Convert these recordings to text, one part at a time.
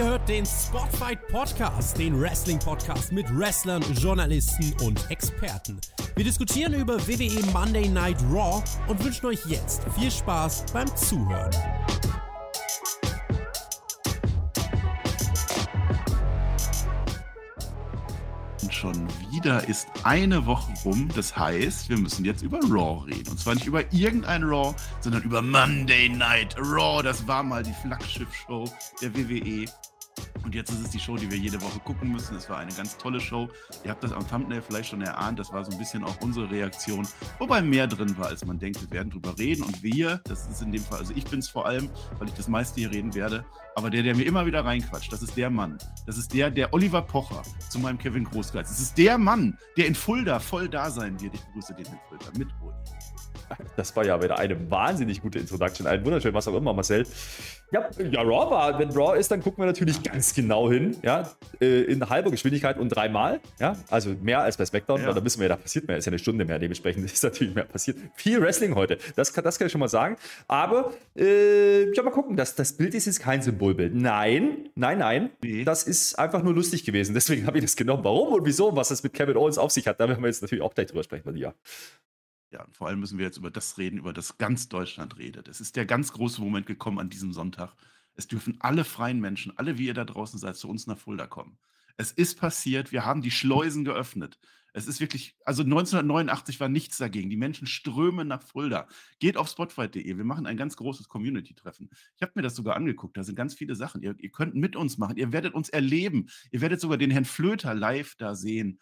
Ihr hört den Spotfight Podcast, den Wrestling-Podcast mit Wrestlern, Journalisten und Experten. Wir diskutieren über WWE Monday Night Raw und wünschen euch jetzt viel Spaß beim Zuhören. schon wieder ist eine Woche rum. Das heißt, wir müssen jetzt über Raw reden. Und zwar nicht über irgendein Raw, sondern über Monday Night Raw. Das war mal die Flaggschiff-Show der WWE. Und jetzt ist es die Show, die wir jede Woche gucken müssen. Es war eine ganz tolle Show. Ihr habt das am Thumbnail vielleicht schon erahnt. Das war so ein bisschen auch unsere Reaktion, wobei mehr drin war, als man denkt. Wir werden drüber reden. Und wir, das ist in dem Fall, also ich bin es vor allem, weil ich das meiste hier reden werde, aber der, der mir immer wieder reinquatscht, das ist der Mann. Das ist der, der Oliver Pocher zu meinem Kevin Großgeist. Das ist der Mann, der in Fulda voll da sein wird. Ich begrüße den in Fulda mit Uli. Das war ja wieder eine wahnsinnig gute Introduction. Ein wunderschön, was auch immer, Marcel. Ja, ja, Raw war. Wenn Raw ist, dann gucken wir natürlich ganz genau hin. Ja, äh, in halber Geschwindigkeit und dreimal. Ja, also mehr als bei SmackDown, ja. weil da wissen wir ja, da passiert mehr. Ist ja eine Stunde mehr. Dementsprechend ist natürlich mehr passiert. Viel Wrestling heute. Das, das kann ich schon mal sagen. Aber, äh, ja, mal gucken. Das, das Bild ist jetzt kein Symbolbild. Nein, nein, nein. Nee. Das ist einfach nur lustig gewesen. Deswegen habe ich das genommen. Warum und wieso und was das mit Kevin Owens auf sich hat, da werden wir jetzt natürlich auch gleich drüber sprechen, ja. Ja, und vor allem müssen wir jetzt über das reden, über das ganz Deutschland redet. Es ist der ganz große Moment gekommen an diesem Sonntag. Es dürfen alle freien Menschen, alle wie ihr da draußen seid, zu uns nach Fulda kommen. Es ist passiert, wir haben die Schleusen geöffnet. Es ist wirklich, also 1989 war nichts dagegen. Die Menschen strömen nach Fulda. Geht auf spotfight.de. Wir machen ein ganz großes Community-Treffen. Ich habe mir das sogar angeguckt. Da sind ganz viele Sachen. Ihr, ihr könnt mit uns machen. Ihr werdet uns erleben. Ihr werdet sogar den Herrn Flöter live da sehen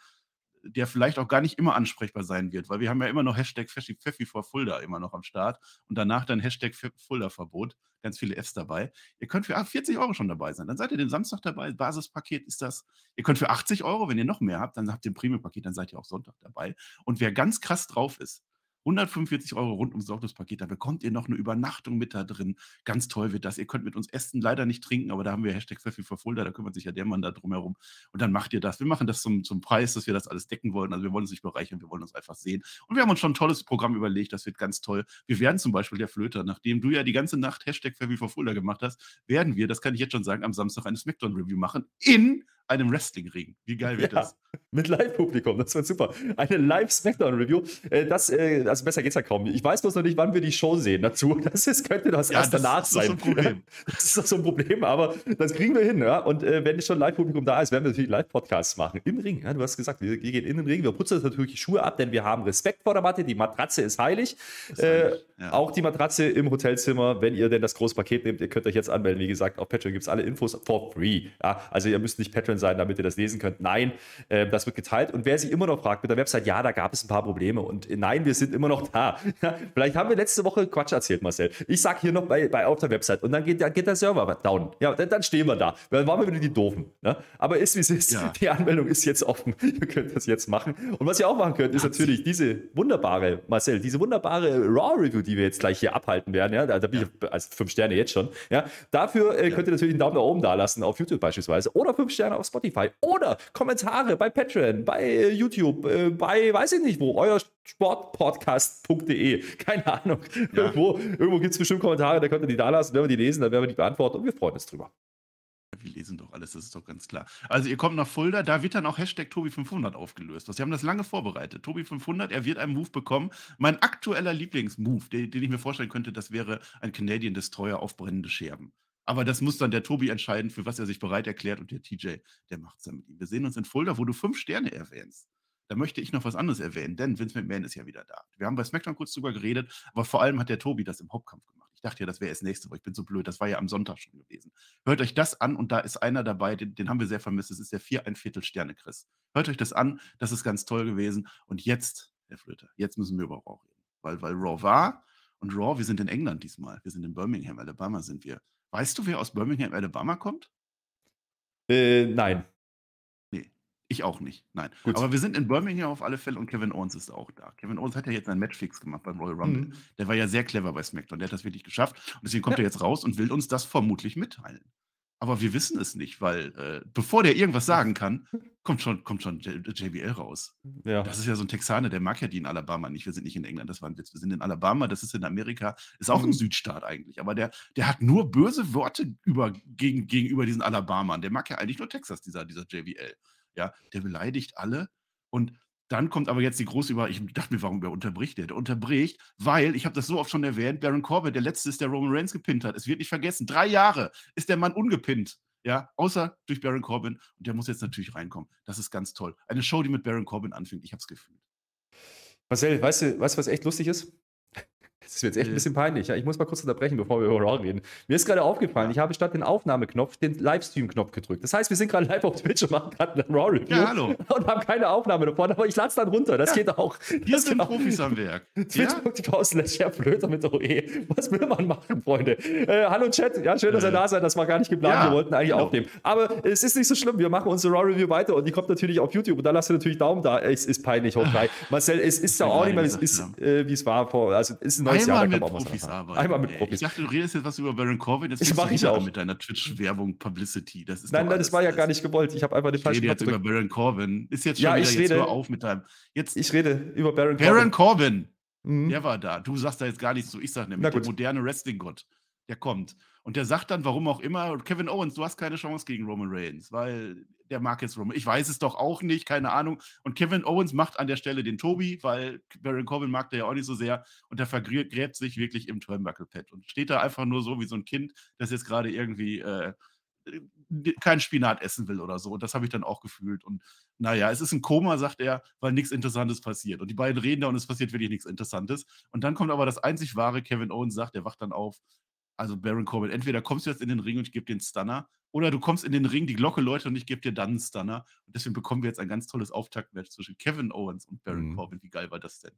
der vielleicht auch gar nicht immer ansprechbar sein wird, weil wir haben ja immer noch Hashtag Pfeffi vor Fulda immer noch am Start und danach dann Hashtag Fulda-Verbot, ganz viele Fs dabei. Ihr könnt für 40 Euro schon dabei sein, dann seid ihr den Samstag dabei, Basispaket ist das. Ihr könnt für 80 Euro, wenn ihr noch mehr habt, dann habt ihr ein Premium-Paket, dann seid ihr auch Sonntag dabei. Und wer ganz krass drauf ist, 145 Euro rund ums Sorglospaket, da bekommt ihr noch eine Übernachtung mit da drin. Ganz toll wird das. Ihr könnt mit uns essen, leider nicht trinken, aber da haben wir Hashtag Pfeffi für Fulda, da kümmert sich ja der Mann da drumherum. Und dann macht ihr das. Wir machen das zum, zum Preis, dass wir das alles decken wollen. Also wir wollen uns nicht bereichern, wir wollen uns einfach sehen. Und wir haben uns schon ein tolles Programm überlegt, das wird ganz toll. Wir werden zum Beispiel der Flöter, nachdem du ja die ganze Nacht Hashtag Pfeffi für Fulda gemacht hast, werden wir, das kann ich jetzt schon sagen, am Samstag eine Smackdown-Review machen in einem Wrestling-Ring. Wie geil wird ja, das? Mit Live-Publikum, das wird super. Eine Live-Smackdown-Review. Äh, das, äh, also besser geht's ja kaum. Ich weiß bloß noch nicht, wann wir die Show sehen dazu. Das ist, könnte das ja, erst das danach sein. Das ist so ein Problem. Das ist doch so ein Problem, aber das kriegen wir hin. Ja? Und äh, wenn schon Live-Publikum da ist, werden wir natürlich Live-Podcasts machen. Im Ring. Ja? Du hast gesagt, wir, wir, gehen in den Ring. Wir putzen natürlich die Schuhe ab, denn wir haben Respekt vor der Matte. Die Matratze ist heilig. Ist heilig. Äh, ja. Auch die Matratze im Hotelzimmer. Wenn ihr denn das große Paket nehmt, ihr könnt euch jetzt anmelden. Wie gesagt, auf Patreon gibt es alle Infos for free. Also ihr müsst nicht Patreon sein, damit ihr das lesen könnt. Nein, äh, das wird geteilt. Und wer sich immer noch fragt mit der Website, ja, da gab es ein paar Probleme. Und nein, wir sind immer noch da. Vielleicht haben wir letzte Woche Quatsch erzählt, Marcel. Ich sag hier noch bei, bei auf der Website und dann geht, dann geht der Server down. Ja, dann, dann stehen wir da. Dann waren wir wieder die Doofen. Ne? Aber ist wie es ist. Ja. Die Anmeldung ist jetzt offen. ihr könnt das jetzt machen. Und was ihr auch machen könnt, ist natürlich diese wunderbare, Marcel, diese wunderbare Raw-Review, die wir jetzt gleich hier abhalten werden. Ja, da, da bin ja. ich als fünf Sterne jetzt schon. Ja, dafür äh, könnt ihr natürlich einen Daumen nach oben da lassen auf YouTube beispielsweise oder fünf Sterne auf Spotify oder Kommentare bei Patreon, bei äh, YouTube, äh, bei weiß ich nicht wo, euer sportpodcast.de. Keine Ahnung. Ja. Irgendwo, irgendwo gibt es bestimmt Kommentare, da könnt ihr die da lassen, wenn wir die lesen, dann werden wir die beantworten und wir freuen uns drüber. Wir lesen doch alles, das ist doch ganz klar. Also ihr kommt nach Fulda, da wird dann auch Hashtag Tobi500 aufgelöst. Sie haben das lange vorbereitet. Tobi500, er wird einen Move bekommen. Mein aktueller Lieblingsmove, den, den ich mir vorstellen könnte, das wäre ein Canadian Destroyer auf brennende Scherben. Aber das muss dann der Tobi entscheiden, für was er sich bereit erklärt und der TJ, der macht es dann mit ihm. Wir sehen uns in Fulda, wo du fünf Sterne erwähnst. Da möchte ich noch was anderes erwähnen, denn Vince McMahon ist ja wieder da. Wir haben bei SmackDown kurz drüber geredet, aber vor allem hat der Tobi das im Hauptkampf gemacht. Ich dachte ja, das wäre erst nächste Woche. Ich bin so blöd. Das war ja am Sonntag schon gewesen. Hört euch das an und da ist einer dabei, den, den haben wir sehr vermisst. Das ist der vier Viertel Sterne Chris. Hört euch das an. Das ist ganz toll gewesen. Und jetzt, Herr Flöter, jetzt müssen wir über Raw reden. Weil, weil Raw war und Raw, wir sind in England diesmal. Wir sind in Birmingham, Alabama sind wir. Weißt du, wer aus Birmingham, Alabama kommt? Äh, nein. Ich auch nicht. Nein. Gut. Aber wir sind in Birmingham auf alle Fälle und Kevin Owens ist auch da. Kevin Owens hat ja jetzt einen Matchfix gemacht beim Royal Rumble. Mhm. Der war ja sehr clever bei SmackDown. Der hat das wirklich geschafft. Und deswegen kommt ja. er jetzt raus und will uns das vermutlich mitteilen. aber wir wissen es nicht, weil äh, bevor der irgendwas sagen kann, kommt schon, kommt schon JBL raus. Ja. Das ist ja so ein Texaner, der mag ja die in Alabama nicht. Wir sind nicht in England, das war ein Witz. Wir sind in Alabama, das ist in Amerika, ist auch mhm. ein Südstaat eigentlich. Aber der, der hat nur böse Worte über, gegen, gegenüber diesen Alabamern. Der mag ja eigentlich nur Texas, dieser, dieser JBL. Ja, der beleidigt alle. Und dann kommt aber jetzt die große Über. Ich dachte mir, warum wer unterbricht der? Der unterbricht, weil, ich habe das so oft schon erwähnt, Baron Corbin, der letzte ist, der Roman Reigns gepinnt hat. Es wird nicht vergessen. Drei Jahre ist der Mann ungepinnt. Ja, außer durch Baron Corbin. Und der muss jetzt natürlich reinkommen. Das ist ganz toll. Eine Show, die mit Baron Corbin anfängt. Ich habe es gefühlt. Marcel, weißt du, weißt, was echt lustig ist? Das ist jetzt echt ein bisschen peinlich. Ja, ich muss mal kurz unterbrechen, bevor wir über Raw reden. Mir ist gerade aufgefallen, ich habe statt den Aufnahmeknopf den Livestream-Knopf gedrückt. Das heißt, wir sind gerade live auf Twitch und machen gerade ein Raw-Review. Ja, hallo. Und haben keine Aufnahme davon, aber ich lade es dann runter. Das ja. geht auch. Hier sind Profis am Werk. Twitch.tv slash Herr Flöter mit OE. Was will man machen, Freunde? Äh, hallo Chat. Ja, schön, dass ihr äh. da seid. Das war gar nicht geplant. Ja, wir wollten eigentlich genau. aufnehmen. Aber es ist nicht so schlimm. Wir machen unsere Raw-Review weiter und die kommt natürlich auf YouTube. Und da lasst ihr natürlich Daumen da. Es ist peinlich, hoch. Marcel, es ist ja auch nicht mehr, wie es ist, äh, wie es war vor. Also, es ist ein neues Einmal Jahr, da was Profis arbeiten. Einmal mit Profis. Ich dachte, du redest jetzt was über Baron Corbin. Das mache ich auch mit deiner Twitch-Werbung, Publicity. Das ist nein, nein, das war ja gar nicht gewollt. Ich habe einfach den falschen Ich rede jetzt über Baron Corbin. Ist jetzt schon ja, wieder, ich rede, jetzt hör auf mit deinem. Jetzt, ich rede über Baron Corbin. Baron Corbin. Mhm. Der war da. Du sagst da jetzt gar nichts so. Ich sag nämlich, der moderne Wrestling-Gott. Der kommt. Und der sagt dann, warum auch immer, Kevin Owens, du hast keine Chance gegen Roman Reigns, weil der mag jetzt Roman. Ich weiß es doch auch nicht, keine Ahnung. Und Kevin Owens macht an der Stelle den Tobi, weil Baron Corbin mag der ja auch nicht so sehr. Und der vergräbt sich wirklich im Turnbuckle-Pad und steht da einfach nur so wie so ein Kind, das jetzt gerade irgendwie äh, kein Spinat essen will oder so. Und das habe ich dann auch gefühlt. Und naja, es ist ein Koma, sagt er, weil nichts Interessantes passiert. Und die beiden reden da und es passiert wirklich nichts Interessantes. Und dann kommt aber das einzig wahre, Kevin Owens sagt, er wacht dann auf. Also Baron Corbin, entweder kommst du jetzt in den Ring und ich gebe dir einen Stunner oder du kommst in den Ring, die Glocke läutet und ich gebe dir dann einen Stunner. Und deswegen bekommen wir jetzt ein ganz tolles Auftaktmatch zwischen Kevin Owens und Baron mhm. Corbin. Wie geil war das denn?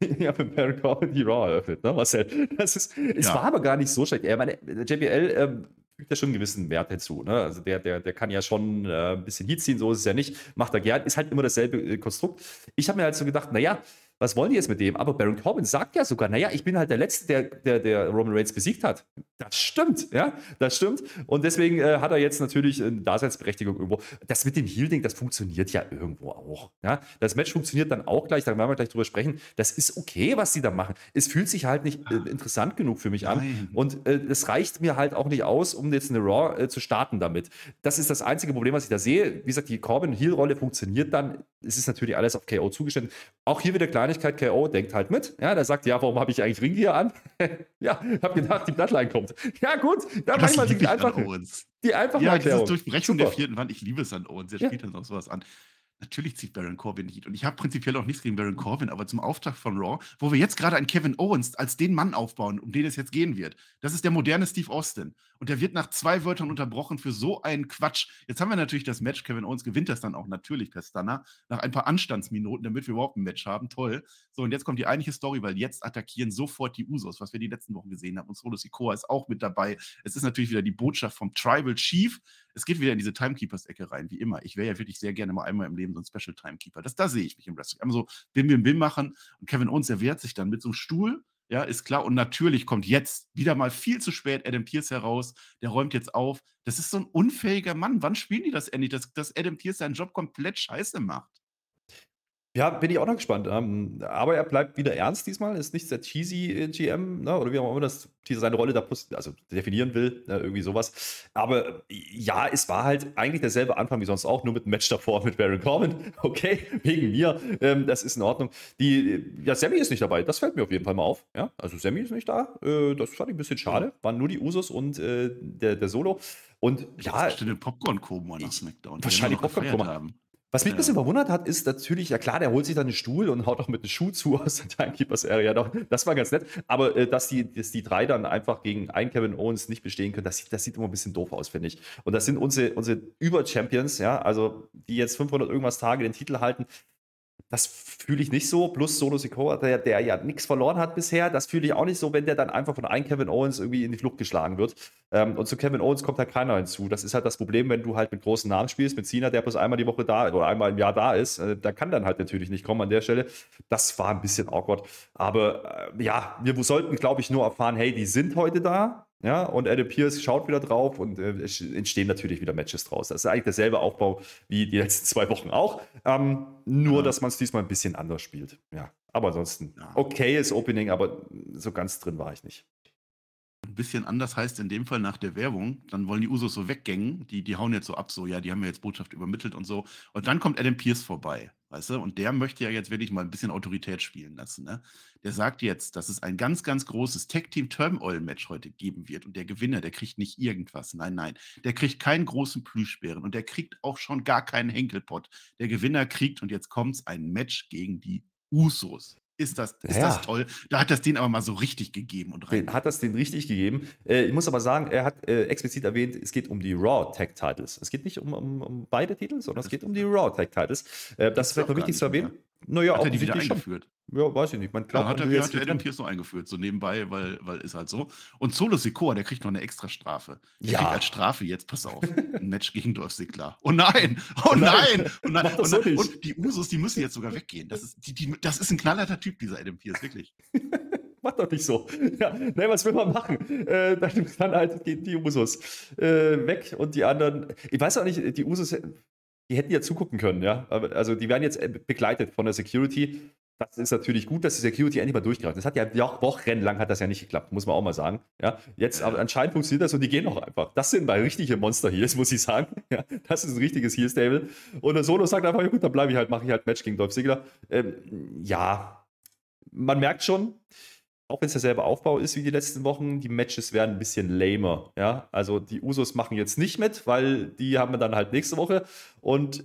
ja, wenn Baron Corbin die Raw eröffnet, ne, Marcel? Das ist, es ja. war aber gar nicht so schlecht. Ich meine, JBL ähm, fügt ja schon einen gewissen Wert hinzu. Ne? Also der, der, der kann ja schon äh, ein bisschen Heat ziehen, so ist es ja nicht. Macht er gern, ist halt immer dasselbe äh, Konstrukt. Ich habe mir halt so gedacht, naja, was wollen die jetzt mit dem? Aber Baron Corbin sagt ja sogar, naja, ich bin halt der Letzte, der, der, der Roman Reigns besiegt hat. Das stimmt, ja, das stimmt. Und deswegen äh, hat er jetzt natürlich eine Daseinsberechtigung irgendwo. Das mit dem Heal-Ding, das funktioniert ja irgendwo auch. Ja? Das Match funktioniert dann auch gleich, da werden wir gleich drüber sprechen. Das ist okay, was sie da machen. Es fühlt sich halt nicht äh, interessant genug für mich an. Nein. Und äh, es reicht mir halt auch nicht aus, um jetzt eine Raw äh, zu starten damit. Das ist das einzige Problem, was ich da sehe. Wie gesagt, die Corbin-Heal-Rolle funktioniert dann. Es ist natürlich alles auf KO zugestellt. Auch hier wieder klein Kleinigkeit, KO denkt halt mit. Ja, der sagt, ja, warum habe ich eigentlich Ringgear an? ja, habe gedacht, die Bloodline kommt. Ja, gut, da das manchmal die einfach, die einfache ja, Erklärung. Dieses Durchbrechen Super. der vierten Wand, ich liebe es an Owens, der ja. spielt dann auch sowas an. Natürlich zieht Baron Corbin Heat. Und ich habe prinzipiell auch nichts gegen Baron Corbin, aber zum Auftakt von Raw, wo wir jetzt gerade einen Kevin Owens als den Mann aufbauen, um den es jetzt gehen wird. Das ist der moderne Steve Austin. Und der wird nach zwei Wörtern unterbrochen für so einen Quatsch. Jetzt haben wir natürlich das Match. Kevin Owens gewinnt das dann auch natürlich per Stunner. Nach ein paar Anstandsminuten, damit wir überhaupt ein Match haben. Toll. So, und jetzt kommt die eigentliche Story, weil jetzt attackieren sofort die Usos, was wir die letzten Wochen gesehen haben. Und Solo Sikoa ist auch mit dabei. Es ist natürlich wieder die Botschaft vom Tribal Chief. Es geht wieder in diese Timekeepers-Ecke rein, wie immer. Ich wäre ja wirklich sehr gerne mal einmal im Leben so ein Special Timekeeper. Das, da sehe ich mich im Wrestling. Einmal so Bim, Bim, Bim machen. Und Kevin Owens, der wehrt sich dann mit so einem Stuhl ja, ist klar. Und natürlich kommt jetzt wieder mal viel zu spät Adam Pierce heraus. Der räumt jetzt auf. Das ist so ein unfähiger Mann. Wann spielen die das endlich, dass, dass Adam Pierce seinen Job komplett scheiße macht? Ja, bin ich auch noch gespannt. Ähm, aber er bleibt wieder ernst diesmal, ist nicht der cheesy äh, GM, ne? oder wie auch immer das seine Rolle da also definieren will, ne? irgendwie sowas. Aber ja, es war halt eigentlich derselbe Anfang wie sonst auch, nur mit einem Match davor mit Baron Corbin. Okay, wegen mir, ähm, das ist in Ordnung. Die, ja, Sammy ist nicht dabei, das fällt mir auf jeden Fall mal auf. Ja? Also Sammy ist nicht da, äh, das fand ich ein bisschen schade. Waren nur die Usos und äh, der, der Solo. Und ja. Popcorn-Koma nach SmackDown. Wahrscheinlich Popcorn-Koma. Was mich ein bisschen verwundert hat, ist natürlich, ja klar, der holt sich dann einen Stuhl und haut auch mit einem Schuh zu aus der Timekeepers Area. Doch, das war ganz nett. Aber äh, dass, die, dass die drei dann einfach gegen einen Kevin Owens nicht bestehen können, das sieht, das sieht immer ein bisschen doof aus, finde ich. Und das sind unsere, unsere Über-Champions, ja, also die jetzt 500 irgendwas Tage den Titel halten. Das fühle ich nicht so. Plus Solo Sikoa, der, der ja nichts verloren hat bisher, das fühle ich auch nicht so, wenn der dann einfach von einem Kevin Owens irgendwie in die Flucht geschlagen wird. Ähm, und zu Kevin Owens kommt halt keiner hinzu. Das ist halt das Problem, wenn du halt mit großen Namen spielst, mit Cena, der bloß einmal die Woche da oder einmal im Jahr da ist. Äh, da kann dann halt natürlich nicht kommen an der Stelle. Das war ein bisschen awkward. Aber äh, ja, wir sollten, glaube ich, nur erfahren, hey, die sind heute da Ja, und Adam Pierce schaut wieder drauf und äh, es entstehen natürlich wieder Matches draus. Das ist eigentlich derselbe Aufbau wie die letzten zwei Wochen auch. Ähm, nur, ja. dass man es diesmal ein bisschen anders spielt. Ja, aber ansonsten okayes Opening, aber so ganz drin war ich nicht. Ein bisschen anders heißt in dem Fall nach der Werbung, dann wollen die Usos so weggängen, die, die hauen jetzt so ab, so, ja, die haben mir jetzt Botschaft übermittelt und so. Und dann kommt Adam Pierce vorbei, weißt du? Und der möchte ja jetzt wirklich mal ein bisschen Autorität spielen lassen, ne? Der sagt jetzt, dass es ein ganz, ganz großes Tag-Team-Turmoil-Match heute geben wird und der Gewinner, der kriegt nicht irgendwas. Nein, nein. Der kriegt keinen großen Plüschbären und der kriegt auch schon gar keinen Henkelpott. Der Gewinner kriegt, und jetzt kommt's, ein Match gegen die Usos ist das, ist ja. das toll. Da hat das den aber mal so richtig gegeben und rein. Hat das den richtig gegeben. Äh, ich muss aber sagen, er hat äh, explizit erwähnt, es geht um die Raw Tag Titles. Es geht nicht um, um, um beide Titel, sondern es geht um die Raw Tag Titles. Äh, das, das ist vielleicht noch wichtig zu erwähnen. Mehr. Naja, hat er die wieder eingeführt? Ja, weiß ich nicht. Man glaubt, ja, hat er, hat er Adam Pierce noch eingeführt, so nebenbei, weil, weil ist halt so. Und Solo Sikoa, der kriegt noch eine extra Strafe. Der ja. kriegt als Strafe jetzt, pass auf, ein Match gegen Dolph Ziggler. Oh nein, oh nein. Und, nein. Und, so und, die Usos, die müssen jetzt sogar weggehen. Das ist, die, die, das ist ein knallharter Typ, dieser Adam Pierce, wirklich. Mach doch nicht so. Ja, ne, was will man machen? Äh, dann halt gehen die Usos äh, weg und die anderen. Ich weiß auch nicht, die Usos die hätten ja zugucken können, ja. Also die werden jetzt äh, begleitet von der Security. Das ist natürlich gut, dass die Security endlich mal durchgreift. Das hat ja wochenlang hat das ja nicht geklappt, muss man auch mal sagen. Ja, jetzt aber anscheinend funktioniert das und die gehen auch einfach. Das sind mal richtige Monster hier, muss ich sagen. Ja, das ist ein richtiges Heel Stable. Und der Solo sagt einfach, ja gut, dann bleibe ich halt, mache ich halt Match gegen Dolph Ziggler. Ähm, ja, man merkt schon, auch wenn es derselbe Aufbau ist wie die letzten Wochen, die Matches werden ein bisschen lamer. Ja? Also die Usos machen jetzt nicht mit, weil die haben wir dann halt nächste Woche. Und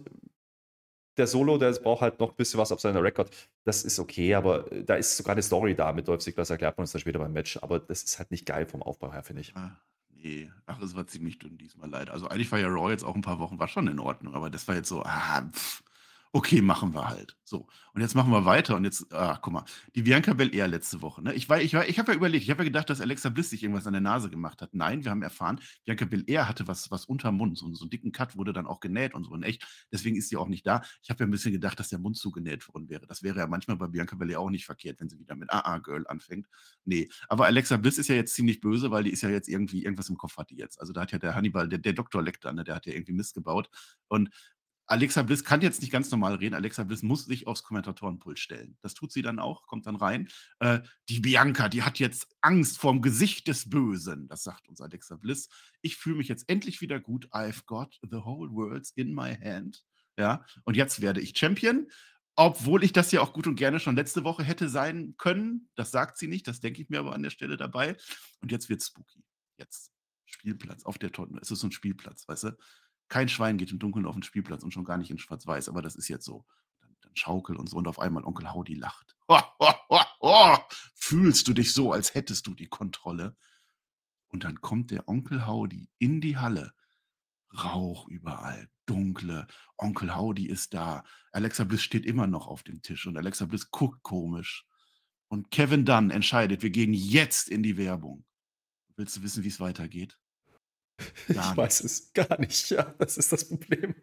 der Solo, der braucht halt noch ein bisschen was auf seiner Rekord. Das ist okay, aber da ist sogar eine Story da mit Dolph Ziggler, das erklärt man uns dann später beim Match. Aber das ist halt nicht geil vom Aufbau her, finde ich. Ah, nee, ach, es war ziemlich dünn diesmal leider. Also eigentlich war ja Raw jetzt auch ein paar Wochen, war schon in Ordnung, aber das war jetzt so, ah, pff okay, machen wir halt. So. Und jetzt machen wir weiter. Und jetzt, ah, guck mal, die Bianca Belair letzte Woche. Ne? Ich, war, ich, war, ich habe ja überlegt, ich habe ja gedacht, dass Alexa Bliss sich irgendwas an der Nase gemacht hat. Nein, wir haben erfahren, Bianca Belair hatte was, was unterm Mund. So, so einen dicken Cut wurde dann auch genäht und so. Und echt, deswegen ist sie auch nicht da. Ich habe ja ein bisschen gedacht, dass der Mund zugenäht worden wäre. Das wäre ja manchmal bei Bianca Belair auch nicht verkehrt, wenn sie wieder mit AA Girl anfängt. Nee, aber Alexa Bliss ist ja jetzt ziemlich böse, weil die ist ja jetzt irgendwie, irgendwas im Kopf hat die jetzt. Also da hat ja der Hannibal, der, der Dr. Lecter, ne, der hat ja irgendwie Mist gebaut. Und Alexa Bliss kann jetzt nicht ganz normal reden. Alexa Bliss muss sich aufs Kommentatorenpult stellen. Das tut sie dann auch, kommt dann rein. Äh, die Bianca, die hat jetzt Angst vorm Gesicht des Bösen. Das sagt uns Alexa Bliss. Ich fühle mich jetzt endlich wieder gut. I've got the whole world in my hand. Ja, und jetzt werde ich Champion. Obwohl ich das ja auch gut und gerne schon letzte Woche hätte sein können. Das sagt sie nicht. Das denke ich mir aber an der Stelle dabei. Und jetzt wird spooky. Jetzt. Spielplatz auf der Tonne. Es ist so ein Spielplatz, weißt du? Kein Schwein geht im Dunkeln auf den Spielplatz und schon gar nicht in Schwarz-Weiß, aber das ist jetzt so. Dann, dann schaukel und so und auf einmal Onkel Howdy lacht. Fühlst du dich so, als hättest du die Kontrolle? Und dann kommt der Onkel Howdy in die Halle. Rauch überall, dunkle. Onkel Howdy ist da. Alexa Bliss steht immer noch auf dem Tisch und Alexa Bliss guckt komisch. Und Kevin Dunn entscheidet, wir gehen jetzt in die Werbung. Willst du wissen, wie es weitergeht? Ich weiß es gar nicht. Ja, das ist das Problem.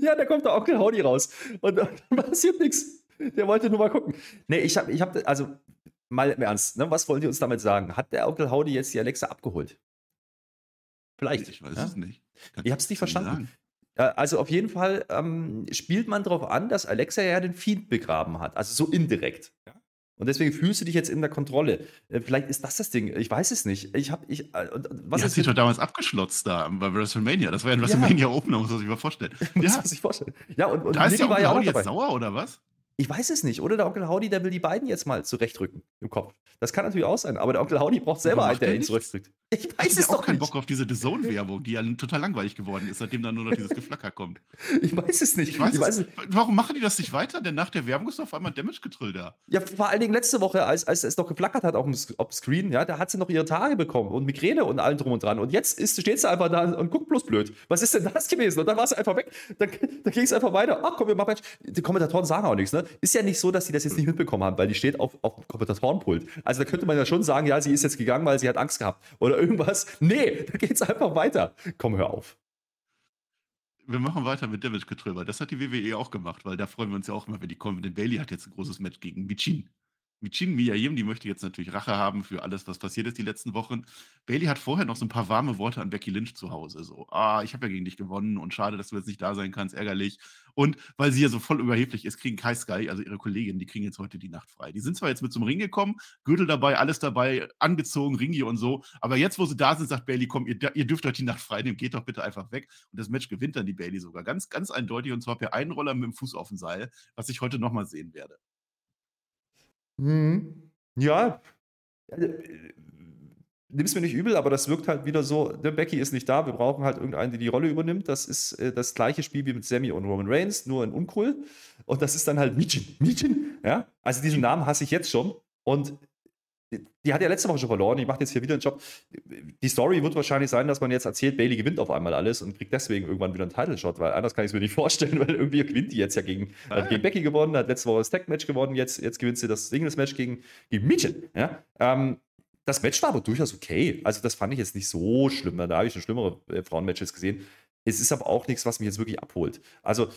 Ja, da kommt der Onkel Howdy raus. Und dann passiert nichts. Der wollte nur mal gucken. Nee, ich habe, ich hab, also mal im Ernst, ne, was wollen die uns damit sagen? Hat der Onkel Howdy jetzt die Alexa abgeholt? Vielleicht. Ich weiß ja? es nicht. Kann ich habe es nicht verstanden. Also auf jeden Fall ähm, spielt man darauf an, dass Alexa ja den Fiend begraben hat. Also so indirekt. Und deswegen fühlst du dich jetzt in der Kontrolle. Äh, vielleicht ist das das Ding. Ich weiß es nicht. Ich habe ich äh, was ja, ist sich doch damals abgeschlotzt da bei WrestleMania. Das war ja ein WrestleMania Opener, muss man sich mal vorstellen. muss ja. man sich vorstellen. Ja, und, und da ist der war ja auch jetzt sauer oder was? Ich weiß es nicht. Oder der Onkel Howdy, der will die beiden jetzt mal zurechtrücken im Kopf. Das kann natürlich auch sein. Aber der Onkel Howdy braucht selber einen, der ihn zurückdrückt. Ich weiß ich es doch auch keinen Bock auf diese The Zone-Werbung, die ja total langweilig geworden ist, seitdem dann nur noch dieses Geflacker kommt. Ich weiß es nicht. Ich weiß, ich weiß es, warum machen die das nicht weiter? Denn nach der Werbung ist auf einmal Damage-Getrill da. Ja, vor allen Dingen letzte Woche, als, als es noch geflackert hat auf dem, auf dem Screen, ja, da hat sie noch ihre Tage bekommen und Migräne und allem drum und dran. Und jetzt ist, steht sie einfach da und guckt bloß blöd. Was ist denn das gewesen? Und dann war sie einfach weg. Dann, dann ging es einfach weiter. Ach komm, wir machen Die Kommentatoren sagen auch nichts. Ne? Ist ja nicht so, dass sie das jetzt nicht mitbekommen haben, weil die steht auf, auf dem Kommentatorenpult. Also da könnte man ja schon sagen, ja, sie ist jetzt gegangen, weil sie hat Angst gehabt oder irgendwas. Nee, da geht's einfach weiter. Komm, hör auf. Wir machen weiter mit Damage Control, weil das hat die WWE auch gemacht, weil da freuen wir uns ja auch immer, wenn die kommen. Denn Bailey hat jetzt ein großes Match gegen Michin. Michin Miyayim, die möchte jetzt natürlich Rache haben für alles, was passiert ist die letzten Wochen. Bailey hat vorher noch so ein paar warme Worte an Becky Lynch zu Hause. So, ah, ich habe ja gegen dich gewonnen und schade, dass du jetzt nicht da sein kannst, ärgerlich. Und weil sie ja so voll überheblich ist, kriegen Kai Sky, also ihre Kollegin, die kriegen jetzt heute die Nacht frei. Die sind zwar jetzt mit zum Ring gekommen, Gürtel dabei, alles dabei, angezogen, Ringi und so, aber jetzt, wo sie da sind, sagt Bailey, komm, ihr, ihr dürft euch die Nacht frei nehmen, geht doch bitte einfach weg. Und das Match gewinnt dann die Bailey sogar ganz, ganz eindeutig und zwar per Einroller mit dem Fuß auf dem Seil, was ich heute nochmal sehen werde. Mhm. Ja, äh, nimm es mir nicht übel, aber das wirkt halt wieder so, der ne, Becky ist nicht da, wir brauchen halt irgendeinen, der die Rolle übernimmt. Das ist äh, das gleiche Spiel wie mit Sammy und Roman Reigns, nur in uncool. Und das ist dann halt Michin. Michin, ja? Also diesen Namen hasse ich jetzt schon. Und die hat ja letzte Woche schon verloren, die macht jetzt hier wieder einen Job. Die Story wird wahrscheinlich sein, dass man jetzt erzählt, Bailey gewinnt auf einmal alles und kriegt deswegen irgendwann wieder einen Title-Shot, weil anders kann ich es mir nicht vorstellen, weil irgendwie gewinnt die jetzt ja gegen, ah. hat gegen Becky gewonnen, hat letzte Woche das Tag-Match gewonnen, jetzt, jetzt gewinnt sie das Singles-Match gegen, gegen Michin. Ja? Ähm, das Match war aber durchaus okay. Also, das fand ich jetzt nicht so schlimm. Da habe ich schon schlimmere äh, Frauenmatches gesehen. Es ist aber auch nichts, was mich jetzt wirklich abholt. Also,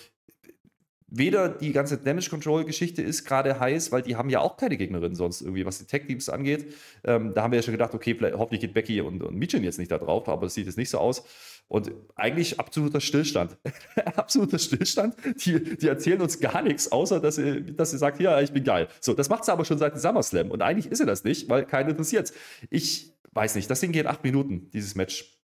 weder die ganze Damage Control Geschichte ist gerade heiß, weil die haben ja auch keine Gegnerin sonst irgendwie, was die Tech Teams angeht. Ähm, da haben wir ja schon gedacht, okay, hoffentlich geht Becky und, und Michin jetzt nicht da drauf, aber es sieht jetzt nicht so aus. Und eigentlich absoluter Stillstand. absoluter Stillstand. Die, die erzählen uns gar nichts, außer dass sie, dass sie sagt, ja, ich bin geil. So, das macht sie aber schon seit dem SummerSlam. Und eigentlich ist sie das nicht, weil keinen interessiert. Ich weiß nicht, das Ding geht acht Minuten, dieses Match.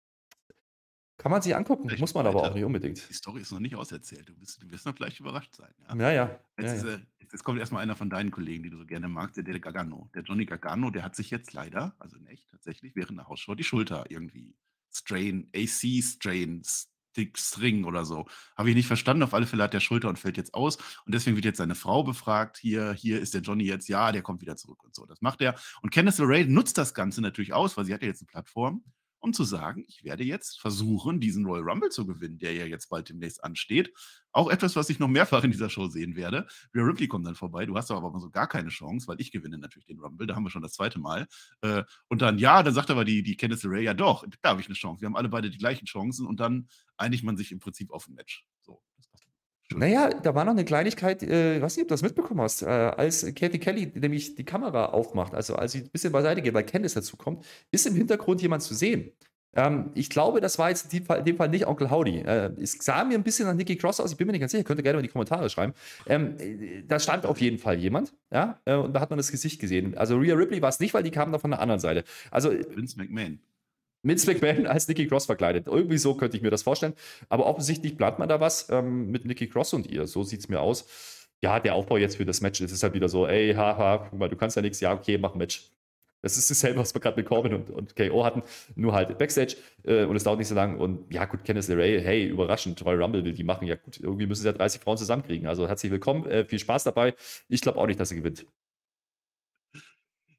Kann man sich angucken, Vielleicht muss man aber auch nicht unbedingt. Die Story ist noch nicht auserzählt. Du wirst, du wirst noch gleich überrascht sein. Ja, ja. ja. Jetzt, ja, ist, ja. jetzt, kommt erstmal einer von deinen Kollegen, die du so gerne magst, der, der Gargano. Der Johnny Gargano, der hat sich jetzt leider, also in echt tatsächlich, während der Hausshow die Schulter irgendwie Strain, AC Strain, Stick String oder so. Habe ich nicht verstanden. Auf alle Fälle hat der Schulter und fällt jetzt aus. Und deswegen wird jetzt seine Frau befragt. Hier, hier ist der Johnny jetzt. Ja, der kommt wieder zurück und so. Das macht er. Und Candice LeRae nutzt das Ganze natürlich aus, weil sie hat ja jetzt eine Plattform um zu sagen, ich werde jetzt versuchen, diesen Royal Rumble zu gewinnen, der ja jetzt bald demnächst ansteht. Auch etwas, was ich noch mehrfach in dieser Show sehen werde. Rhea Ripley kommt dann vorbei. Du hast aber so gar keine Chance, weil ich gewinne natürlich den Rumble. Da haben wir schon das zweite Mal. Äh, und dann, ja, dann sagt aber die, die Candice LeRae, ja doch, da habe ich eine Chance. Wir haben alle beide die gleichen Chancen und dann einigt man sich im Prinzip auf ein Match. So, naja, da war noch eine Kleinigkeit, äh, ich weiß nicht, ob du das mitbekommen hast, äh, als Kathy Kelly nämlich die Kamera aufmacht, also als sie ein bisschen beiseite geht, weil Candice dazu kommt, ist im Hintergrund jemand zu sehen. Ähm, ich glaube, das war jetzt in dem Fall, nicht Onkel Howdy. Äh, es sah mir ein bisschen nach Nicky Cross aus, ich bin mir nicht ganz sicher, könnt ihr gerne mal in die Kommentare schreiben. Ähm, äh, da stand auf jeden Fall jemand, ja, äh, und da hat man das Gesicht gesehen. Also Rhea Ripley war es nicht, weil die kamen da von der anderen Seite. Also Vince McMahon. Vince McMahon als Nikki Cross verkleidet. Irgendwie so könnte ich mir das vorstellen. Aber offensichtlich plant man da was ähm, mit Nikki Cross und ihr. So sieht es mir aus. Ja, der Aufbau jetzt für das Match, das ist halt wieder so, ey, haha, guck mal, du kannst ja nichts, ja, okay, mach ein Match. Das ist dasselbe, was wir gerade mit Corbin und, und KO hatten, nur halt Backstage äh, und es dauert nicht so lang. Und ja, gut, Kenneth LeRae, hey, überraschend, Royal Rumble will die machen. Ja, gut, irgendwie müssen sie ja 30 Frauen zusammenkriegen. Also herzlich willkommen, äh, viel Spaß dabei. Ich glaube auch nicht, dass sie gewinnt.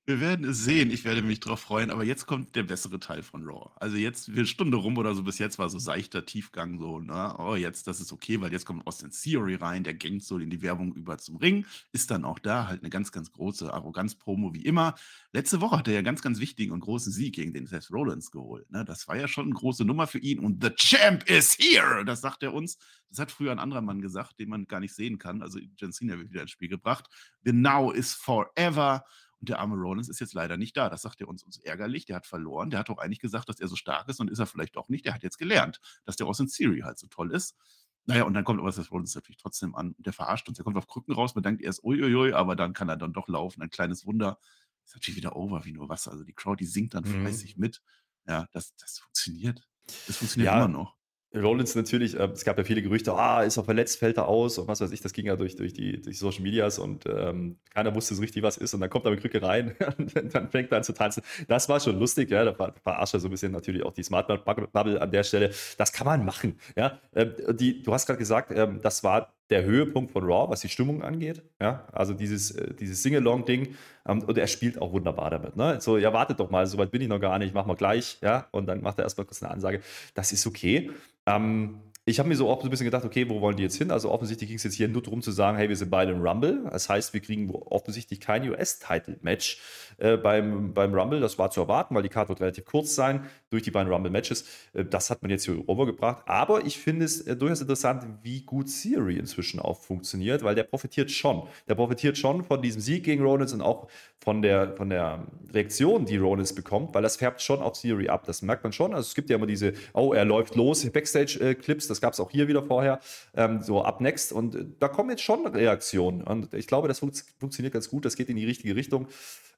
Wir werden es sehen. Ich werde mich drauf freuen. Aber jetzt kommt der bessere Teil von Raw. Also jetzt, eine Stunde rum oder so, bis jetzt war so seichter Tiefgang, so, ne? Oh, jetzt, das ist okay, weil jetzt kommt Austin Theory rein, der gängt so in die Werbung über zum Ring, ist dann auch da, halt eine ganz, ganz große Arroganz-Promo wie immer. Letzte Woche hat er ja ganz, ganz wichtigen und großen Sieg gegen den Seth Rollins geholt. Ne? Das war ja schon eine große Nummer für ihn. Und The Champ is here! Das sagt er uns. Das hat früher ein anderer Mann gesagt, den man gar nicht sehen kann. Also John Cena wird wieder ins Spiel gebracht. The Now is forever. Und der arme Rollins ist jetzt leider nicht da. Das sagt er uns, uns ärgerlich. Der hat verloren. Der hat doch eigentlich gesagt, dass er so stark ist und ist er vielleicht auch nicht. Der hat jetzt gelernt, dass der Austin Theory halt so toll ist. Naja, und dann kommt aber das Rollins natürlich trotzdem an. Und der verarscht uns. Der kommt auf Krücken raus, man denkt erst, uiuiui, aber dann kann er dann doch laufen. Ein kleines Wunder. Ist natürlich wieder over wie nur was. Also die Crowd, die singt dann mhm. fleißig mit. Ja, das, das funktioniert. Das funktioniert ja, immer noch. Rollins natürlich, äh, es gab ja viele Gerüchte, ah, ist er verletzt, fällt er aus und was weiß ich, das ging ja durch, durch, die, durch Social Medias und ähm, keiner wusste so richtig, was ist und dann kommt er mit Krücke rein und dann fängt er an zu tanzen. Das war schon lustig, ja, da verarscht er so ein bisschen natürlich auch die Smart Bubble an der Stelle. Das kann man machen, ja. Ähm, die, du hast gerade gesagt, ähm, das war der Höhepunkt von Raw, was die Stimmung angeht. Ja, also dieses, äh, dieses Sing-Along-Ding. Ähm, und er spielt auch wunderbar damit. Ne? So, ja, wartet doch mal, so weit bin ich noch gar nicht, machen wir gleich. Ja, und dann macht er erstmal kurz eine Ansage. Das ist okay. Ähm, ich habe mir so auch so ein bisschen gedacht, okay, wo wollen die jetzt hin? Also offensichtlich ging es jetzt hier nur darum zu sagen, hey, wir sind beide im Rumble. Das heißt, wir kriegen offensichtlich kein US-Title-Match äh, beim, beim Rumble. Das war zu erwarten, weil die Karte wird relativ kurz sein durch die beiden Rumble-Matches. Äh, das hat man jetzt hier overgebracht. Aber ich finde es äh, durchaus interessant, wie gut Theory inzwischen auch funktioniert, weil der profitiert schon. Der profitiert schon von diesem Sieg gegen Rollins und auch von der, von der Reaktion, die Rollins bekommt, weil das färbt schon auf Theory ab. Das merkt man schon. Also es gibt ja immer diese, oh, er läuft los, Backstage-Clips, das gab es auch hier wieder vorher, ähm, so up next. Und äh, da kommen jetzt schon Reaktionen. Und ich glaube, das fun funktioniert ganz gut, das geht in die richtige Richtung.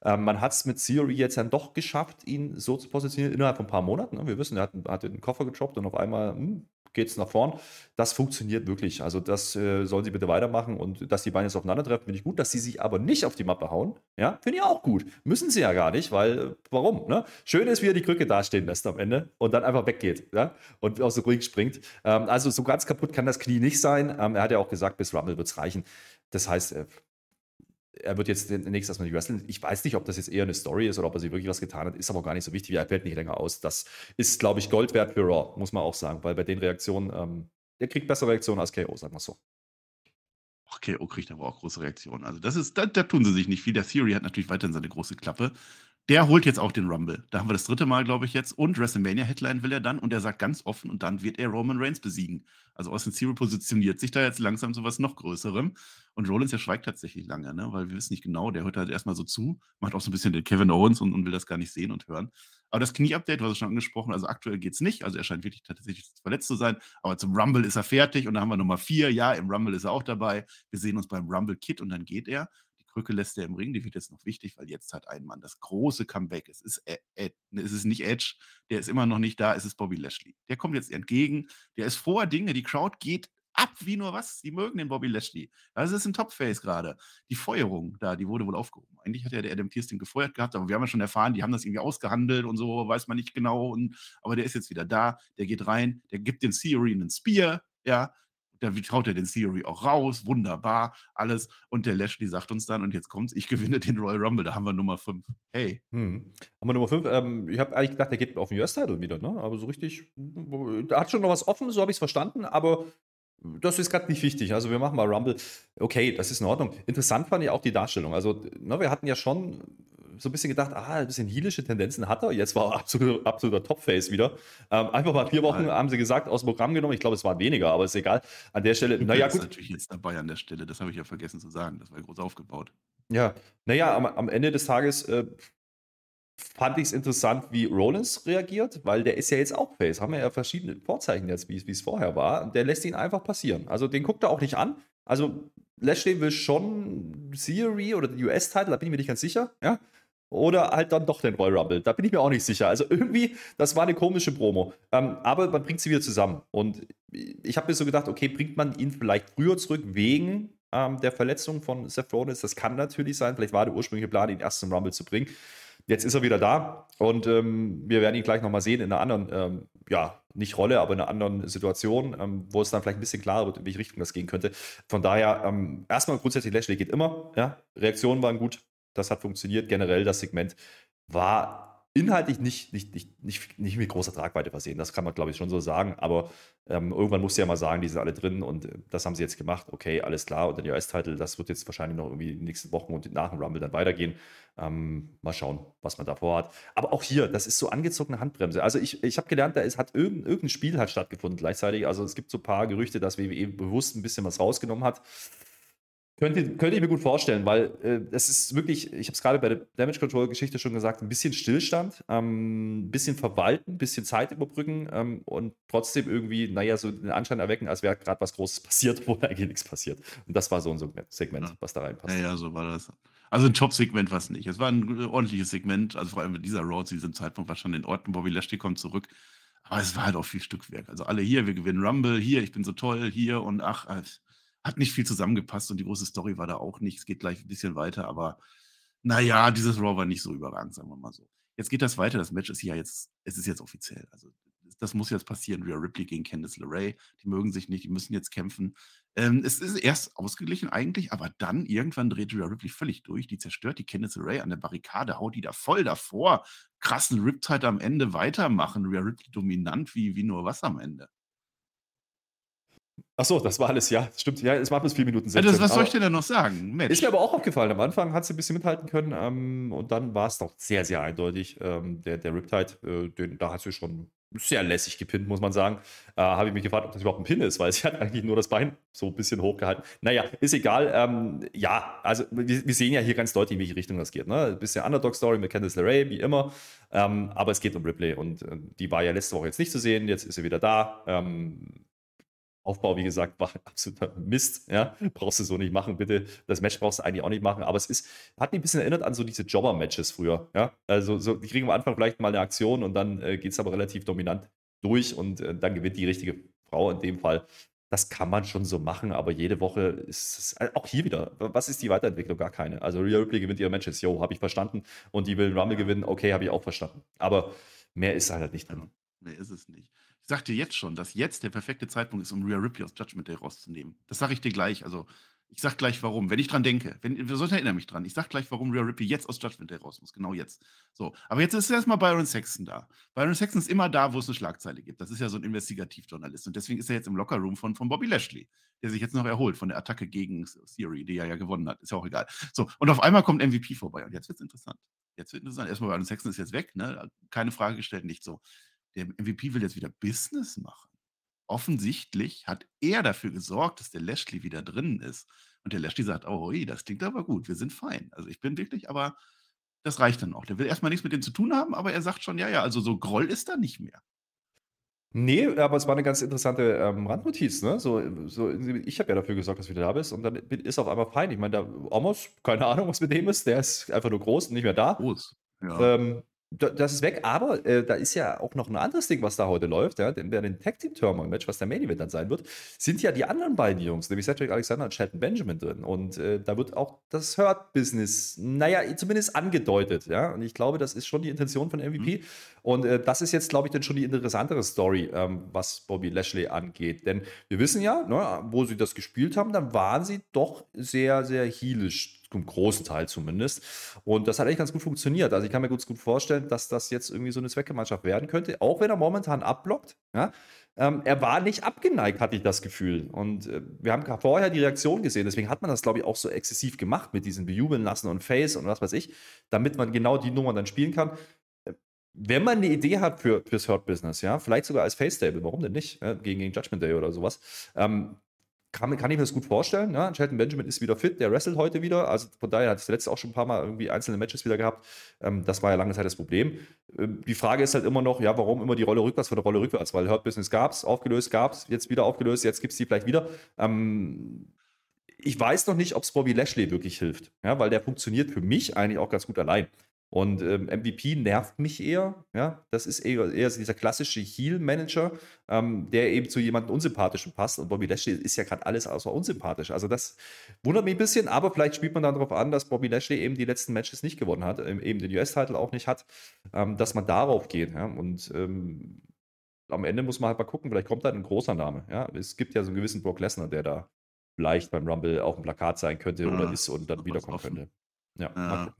Ähm, man hat es mit Theory jetzt dann doch geschafft, ihn so zu positionieren innerhalb von ein paar Monaten. Wir wissen, er hat, hat den Koffer getroppt und auf einmal hm, geht es nach vorn. Das funktioniert wirklich. Also das äh, sollen sie bitte weitermachen und dass die Beine jetzt aufeinandertreffen, finde ich gut. Dass sie sich aber nicht auf die Mappe hauen, ja, finde ich auch gut. Müssen sie ja gar nicht, weil äh, warum? Ne? Schön ist, wie er die Krücke dastehen lässt am Ende und dann einfach weggeht ja? und aus dem Ring springt. Ähm, also so ganz kaputt kann das Knie nicht sein. Ähm, er hat ja auch gesagt, bis Rumble wird es reichen. Das heißt, äh, er wird jetzt demnächst erstmal nicht wresteln. Ich weiß nicht, ob das jetzt eher eine Story ist oder ob er sich wirklich was getan hat. Ist aber gar nicht so wichtig. Er fällt nicht länger aus. Das ist, glaube ich, Gold wert für Raw, muss man auch sagen. Weil bei den Reaktionen, ähm, der kriegt bessere Reaktionen als KO, sagen wir so. KO kriegt aber auch große Reaktionen. Also das ist, da, da, tun sie sich nicht viel. Der Theory hat natürlich weiterhin seine große Klappe. Der holt jetzt auch den Rumble. Da haben wir das dritte Mal, glaube ich, jetzt. Und WrestleMania-Headline will er dann. Und er sagt ganz offen, und dann wird er Roman Reigns besiegen. Also Austin Theory positioniert sich da jetzt langsam zu was noch Größerem. Und Rollins, der schweigt tatsächlich lange, ne? weil wir wissen nicht genau, der hört halt erstmal so zu, macht auch so ein bisschen den Kevin Owens und, und will das gar nicht sehen und hören. Aber das Knie-Update, was schon angesprochen, also aktuell geht es nicht. Also er scheint wirklich tatsächlich verletzt zu sein. Aber zum Rumble ist er fertig. Und dann haben wir Nummer vier. Ja, im Rumble ist er auch dabei. Wir sehen uns beim Rumble-Kit und dann geht er. Brücke lässt er im Ring, die wird jetzt noch wichtig, weil jetzt hat ein Mann das große Comeback. Es ist, Ed, Ed, es ist nicht Edge, der ist immer noch nicht da, es ist Bobby Lashley. Der kommt jetzt entgegen, der ist vor Dinge, die Crowd geht ab wie nur was. Die mögen den Bobby Lashley. Also es ist ein Topface gerade. Die Feuerung da, die wurde wohl aufgehoben. Eigentlich hat ja der Adam Pierce den gefeuert gehabt, aber wir haben ja schon erfahren, die haben das irgendwie ausgehandelt und so, weiß man nicht genau. Und, aber der ist jetzt wieder da, der geht rein, der gibt den Theory einen Spear, ja, da traut er den Theory auch raus, wunderbar, alles. Und der Lashley sagt uns dann, und jetzt kommt's, ich gewinne den Royal Rumble, da haben wir Nummer 5. Hey. Hm. Haben wir Nummer 5? Ähm, ich habe eigentlich gedacht, der geht auf den US-Title wieder, ne? Aber so richtig, da hat schon noch was offen, so habe ich es verstanden, aber das ist gerade nicht wichtig. Also wir machen mal Rumble. Okay, das ist in Ordnung. Interessant fand ich auch die Darstellung. Also, ne, wir hatten ja schon so ein bisschen gedacht, ah, ein bisschen heelische Tendenzen hat er. Jetzt war er absolut, absoluter Topface wieder. Ähm, einfach mal vier Wochen, haben sie gesagt, aus dem Programm genommen. Ich glaube, es waren weniger, aber ist egal. An der Stelle, naja, gut. ist natürlich jetzt dabei an der Stelle. Das habe ich ja vergessen zu sagen. Das war groß aufgebaut. Ja, naja, am, am Ende des Tages äh, fand ich es interessant, wie Rollins reagiert, weil der ist ja jetzt auch Face. Haben wir ja verschiedene Vorzeichen jetzt, wie es vorher war. Der lässt ihn einfach passieren. Also den guckt er auch nicht an. Also Lashley will schon Theory oder den US-Title, da bin ich mir nicht ganz sicher. Ja, oder halt dann doch den Royal Rumble. Da bin ich mir auch nicht sicher. Also irgendwie, das war eine komische Promo. Ähm, aber man bringt sie wieder zusammen. Und ich habe mir so gedacht, okay, bringt man ihn vielleicht früher zurück wegen ähm, der Verletzung von Seth Rollins? Das kann natürlich sein. Vielleicht war der ursprüngliche Plan, ihn erst zum Rumble zu bringen. Jetzt ist er wieder da und ähm, wir werden ihn gleich nochmal sehen in einer anderen, ähm, ja, nicht Rolle, aber in einer anderen Situation, ähm, wo es dann vielleicht ein bisschen klarer wird, in welche Richtung das gehen könnte. Von daher, ähm, erstmal grundsätzlich Lashley geht immer, ja, Reaktionen waren gut, das hat funktioniert. Generell das Segment war inhaltlich nicht, nicht, nicht, nicht, nicht mit großer Tragweite versehen. Das kann man, glaube ich, schon so sagen. Aber ähm, irgendwann musst ja mal sagen, die sind alle drin und äh, das haben sie jetzt gemacht. Okay, alles klar. Und der US-Title, das wird jetzt wahrscheinlich noch irgendwie in den nächsten Wochen und nach dem Rumble dann weitergehen. Ähm, mal schauen, was man davor hat. Aber auch hier, das ist so angezogene Handbremse. Also ich, ich habe gelernt, da ist, hat irgendein, irgendein Spiel hat stattgefunden gleichzeitig. Also es gibt so ein paar Gerüchte, dass WWE bewusst ein bisschen was rausgenommen hat. Könnte, könnte ich mir gut vorstellen, weil äh, es ist wirklich, ich habe es gerade bei der Damage Control Geschichte schon gesagt, ein bisschen Stillstand, ähm, ein bisschen verwalten, ein bisschen Zeit überbrücken ähm, und trotzdem irgendwie, naja, so den Anschein erwecken, als wäre gerade was Großes passiert, wo eigentlich nichts passiert. Und das war so ein Segment, was da reinpasst. Ja, ja, so war das. Also ein Top-Segment war es nicht. Es war ein ordentliches Segment, also vor allem mit dieser Raw zu diesem Zeitpunkt war schon in Ordnung. Bobby Lashley kommt zurück. Aber es war halt auch viel Stückwerk. Also alle hier, wir gewinnen Rumble, hier, ich bin so toll, hier und ach, hat nicht viel zusammengepasst und die große Story war da auch nicht. Es geht gleich ein bisschen weiter, aber naja, dieses Raw war nicht so überragend, sagen wir mal so. Jetzt geht das weiter. Das Match ist ja jetzt, es ist jetzt offiziell. Also das muss jetzt passieren. Rhea Ripley gegen Candice LeRae. Die mögen sich nicht, die müssen jetzt kämpfen. Ähm, es ist erst ausgeglichen eigentlich, aber dann irgendwann dreht Rhea Ripley völlig durch. Die zerstört die Candice LeRae an der Barrikade, haut die da voll davor. Krassen Riptide am Ende weitermachen. Rhea Ripley dominant wie, wie nur was am Ende. Achso, das war alles, ja, stimmt. Ja, es war bis vier Minuten 16. Also, was soll ich dir denn noch sagen? Mensch. Ist mir aber auch aufgefallen. Am Anfang hat sie ein bisschen mithalten können ähm, und dann war es doch sehr, sehr eindeutig. Ähm, der, der Riptide, äh, den, da hat sie schon sehr lässig gepinnt, muss man sagen. Äh, Habe ich mich gefragt, ob das überhaupt ein Pin ist, weil sie hat eigentlich nur das Bein so ein bisschen hochgehalten. Naja, ist egal. Ähm, ja, also wir, wir, sehen ja hier ganz deutlich, in welche Richtung das geht. Ne? Ein bisschen Underdog-Story mit Candice LeRae, wie immer. Ähm, aber es geht um Ripley und äh, die war ja letzte Woche jetzt nicht zu sehen. Jetzt ist sie wieder da. Ähm, Aufbau, wie gesagt, war absoluter Mist. Ja? Brauchst du so nicht machen, bitte. Das Match brauchst du eigentlich auch nicht machen. Aber es ist, hat mich ein bisschen erinnert an so diese Jobber-Matches früher. Ja? Also so, die kriegen am Anfang vielleicht mal eine Aktion und dann äh, geht es aber relativ dominant durch und äh, dann gewinnt die richtige Frau in dem Fall. Das kann man schon so machen, aber jede Woche ist es äh, auch hier wieder. Was ist die Weiterentwicklung? Gar keine. Also Rhea Ripley gewinnt ihre Matches, yo, habe ich verstanden. Und die will Rumble gewinnen, okay, habe ich auch verstanden. Aber mehr ist halt nicht drin. Mehr ist es nicht. Ich sag dir jetzt schon, dass jetzt der perfekte Zeitpunkt ist, um Rhea Ripley aus Judgment Day rauszunehmen. Das sage ich dir gleich. Also, ich sag gleich warum. Wenn ich dran denke, wenn, sollten erinnern mich dran. Ich sag gleich, warum Rhea Ripley jetzt aus Judgment Day raus muss. Genau jetzt. So. Aber jetzt ist erstmal Byron Sexton da. Byron Sexton ist immer da, wo es eine Schlagzeile gibt. Das ist ja so ein Investigativjournalist. Und deswegen ist er jetzt im Lockerroom von, von Bobby Lashley, der sich jetzt noch erholt von der Attacke gegen Theory, die er ja gewonnen hat. Ist ja auch egal. So. Und auf einmal kommt MVP vorbei. Und jetzt wird's interessant. Jetzt wird interessant. Erstmal Byron Sexton ist jetzt weg, ne? Keine Frage gestellt, nicht so. Der MVP will jetzt wieder Business machen offensichtlich hat er dafür gesorgt, dass der Lashley wieder drin ist. Und der Lashley sagt, oh, das klingt aber gut, wir sind fein. Also ich bin wirklich, aber das reicht dann auch. Der will erstmal nichts mit dem zu tun haben, aber er sagt schon, ja, ja, also so Groll ist da nicht mehr. Nee, aber es war eine ganz interessante ähm, Randnotiz. Ne? So, so, ich habe ja dafür gesorgt, dass du wieder da bist und dann ist auf einmal fein. Ich meine, der Omos, keine Ahnung, was mit dem ist, der ist einfach nur groß und nicht mehr da. Groß, ja. Ähm, das ist weg, aber äh, da ist ja auch noch ein anderes Ding, was da heute läuft. Ja? Denn bei dem Tag Team Tournament Match, was der Main Event dann sein wird, sind ja die anderen beiden Jungs, nämlich Cedric Alexander und Shelton Benjamin drin. Und äh, da wird auch das Hurt Business, naja, zumindest angedeutet. Ja? Und ich glaube, das ist schon die Intention von MVP. Mhm. Und äh, das ist jetzt, glaube ich, dann schon die interessantere Story, ähm, was Bobby Lashley angeht. Denn wir wissen ja, ne, wo sie das gespielt haben, dann waren sie doch sehr, sehr heelisch zum großen Teil zumindest. Und das hat eigentlich ganz gut funktioniert. Also ich kann mir gut, gut vorstellen, dass das jetzt irgendwie so eine Zweckgemeinschaft werden könnte, auch wenn er momentan abblockt. Ja? Ähm, er war nicht abgeneigt, hatte ich das Gefühl. Und äh, wir haben vorher die Reaktion gesehen, deswegen hat man das, glaube ich, auch so exzessiv gemacht mit diesen Bejubeln lassen und Face und was weiß ich, damit man genau die Nummer dann spielen kann. Äh, wenn man eine Idee hat für, fürs Hurt-Business, ja, vielleicht sogar als Face-Stable, warum denn nicht? Ja, gegen, gegen Judgment Day oder sowas, ähm, kann, kann ich mir das gut vorstellen. Ja? Shelton Benjamin ist wieder fit, der wrestelt heute wieder. Also von daher hat es letzte auch schon ein paar Mal irgendwie einzelne Matches wieder gehabt. Ähm, das war ja lange Zeit das Problem. Ähm, die Frage ist halt immer noch, ja, warum immer die Rolle rückwärts für die Rolle rückwärts? Weil Hurt Business gab es, aufgelöst gab es, jetzt wieder aufgelöst, jetzt gibt es die vielleicht wieder. Ähm, ich weiß noch nicht, ob es Bobby Lashley wirklich hilft, ja, weil der funktioniert für mich eigentlich auch ganz gut allein. Und ähm, MVP nervt mich eher. Ja? Das ist eher, eher dieser klassische Heel-Manager, ähm, der eben zu jemandem Unsympathischen passt. Und Bobby Lashley ist ja gerade alles außer unsympathisch. Also das wundert mich ein bisschen, aber vielleicht spielt man dann darauf an, dass Bobby Lashley eben die letzten Matches nicht gewonnen hat, ähm, eben den US-Titel auch nicht hat, ähm, dass man darauf geht. Ja? Und ähm, am Ende muss man halt mal gucken, vielleicht kommt da ein großer Name. Ja? Es gibt ja so einen gewissen Brock Lesnar, der da vielleicht beim Rumble auch ein Plakat sein könnte ja, oder ist und dann wiederkommen könnte. Ja, ja.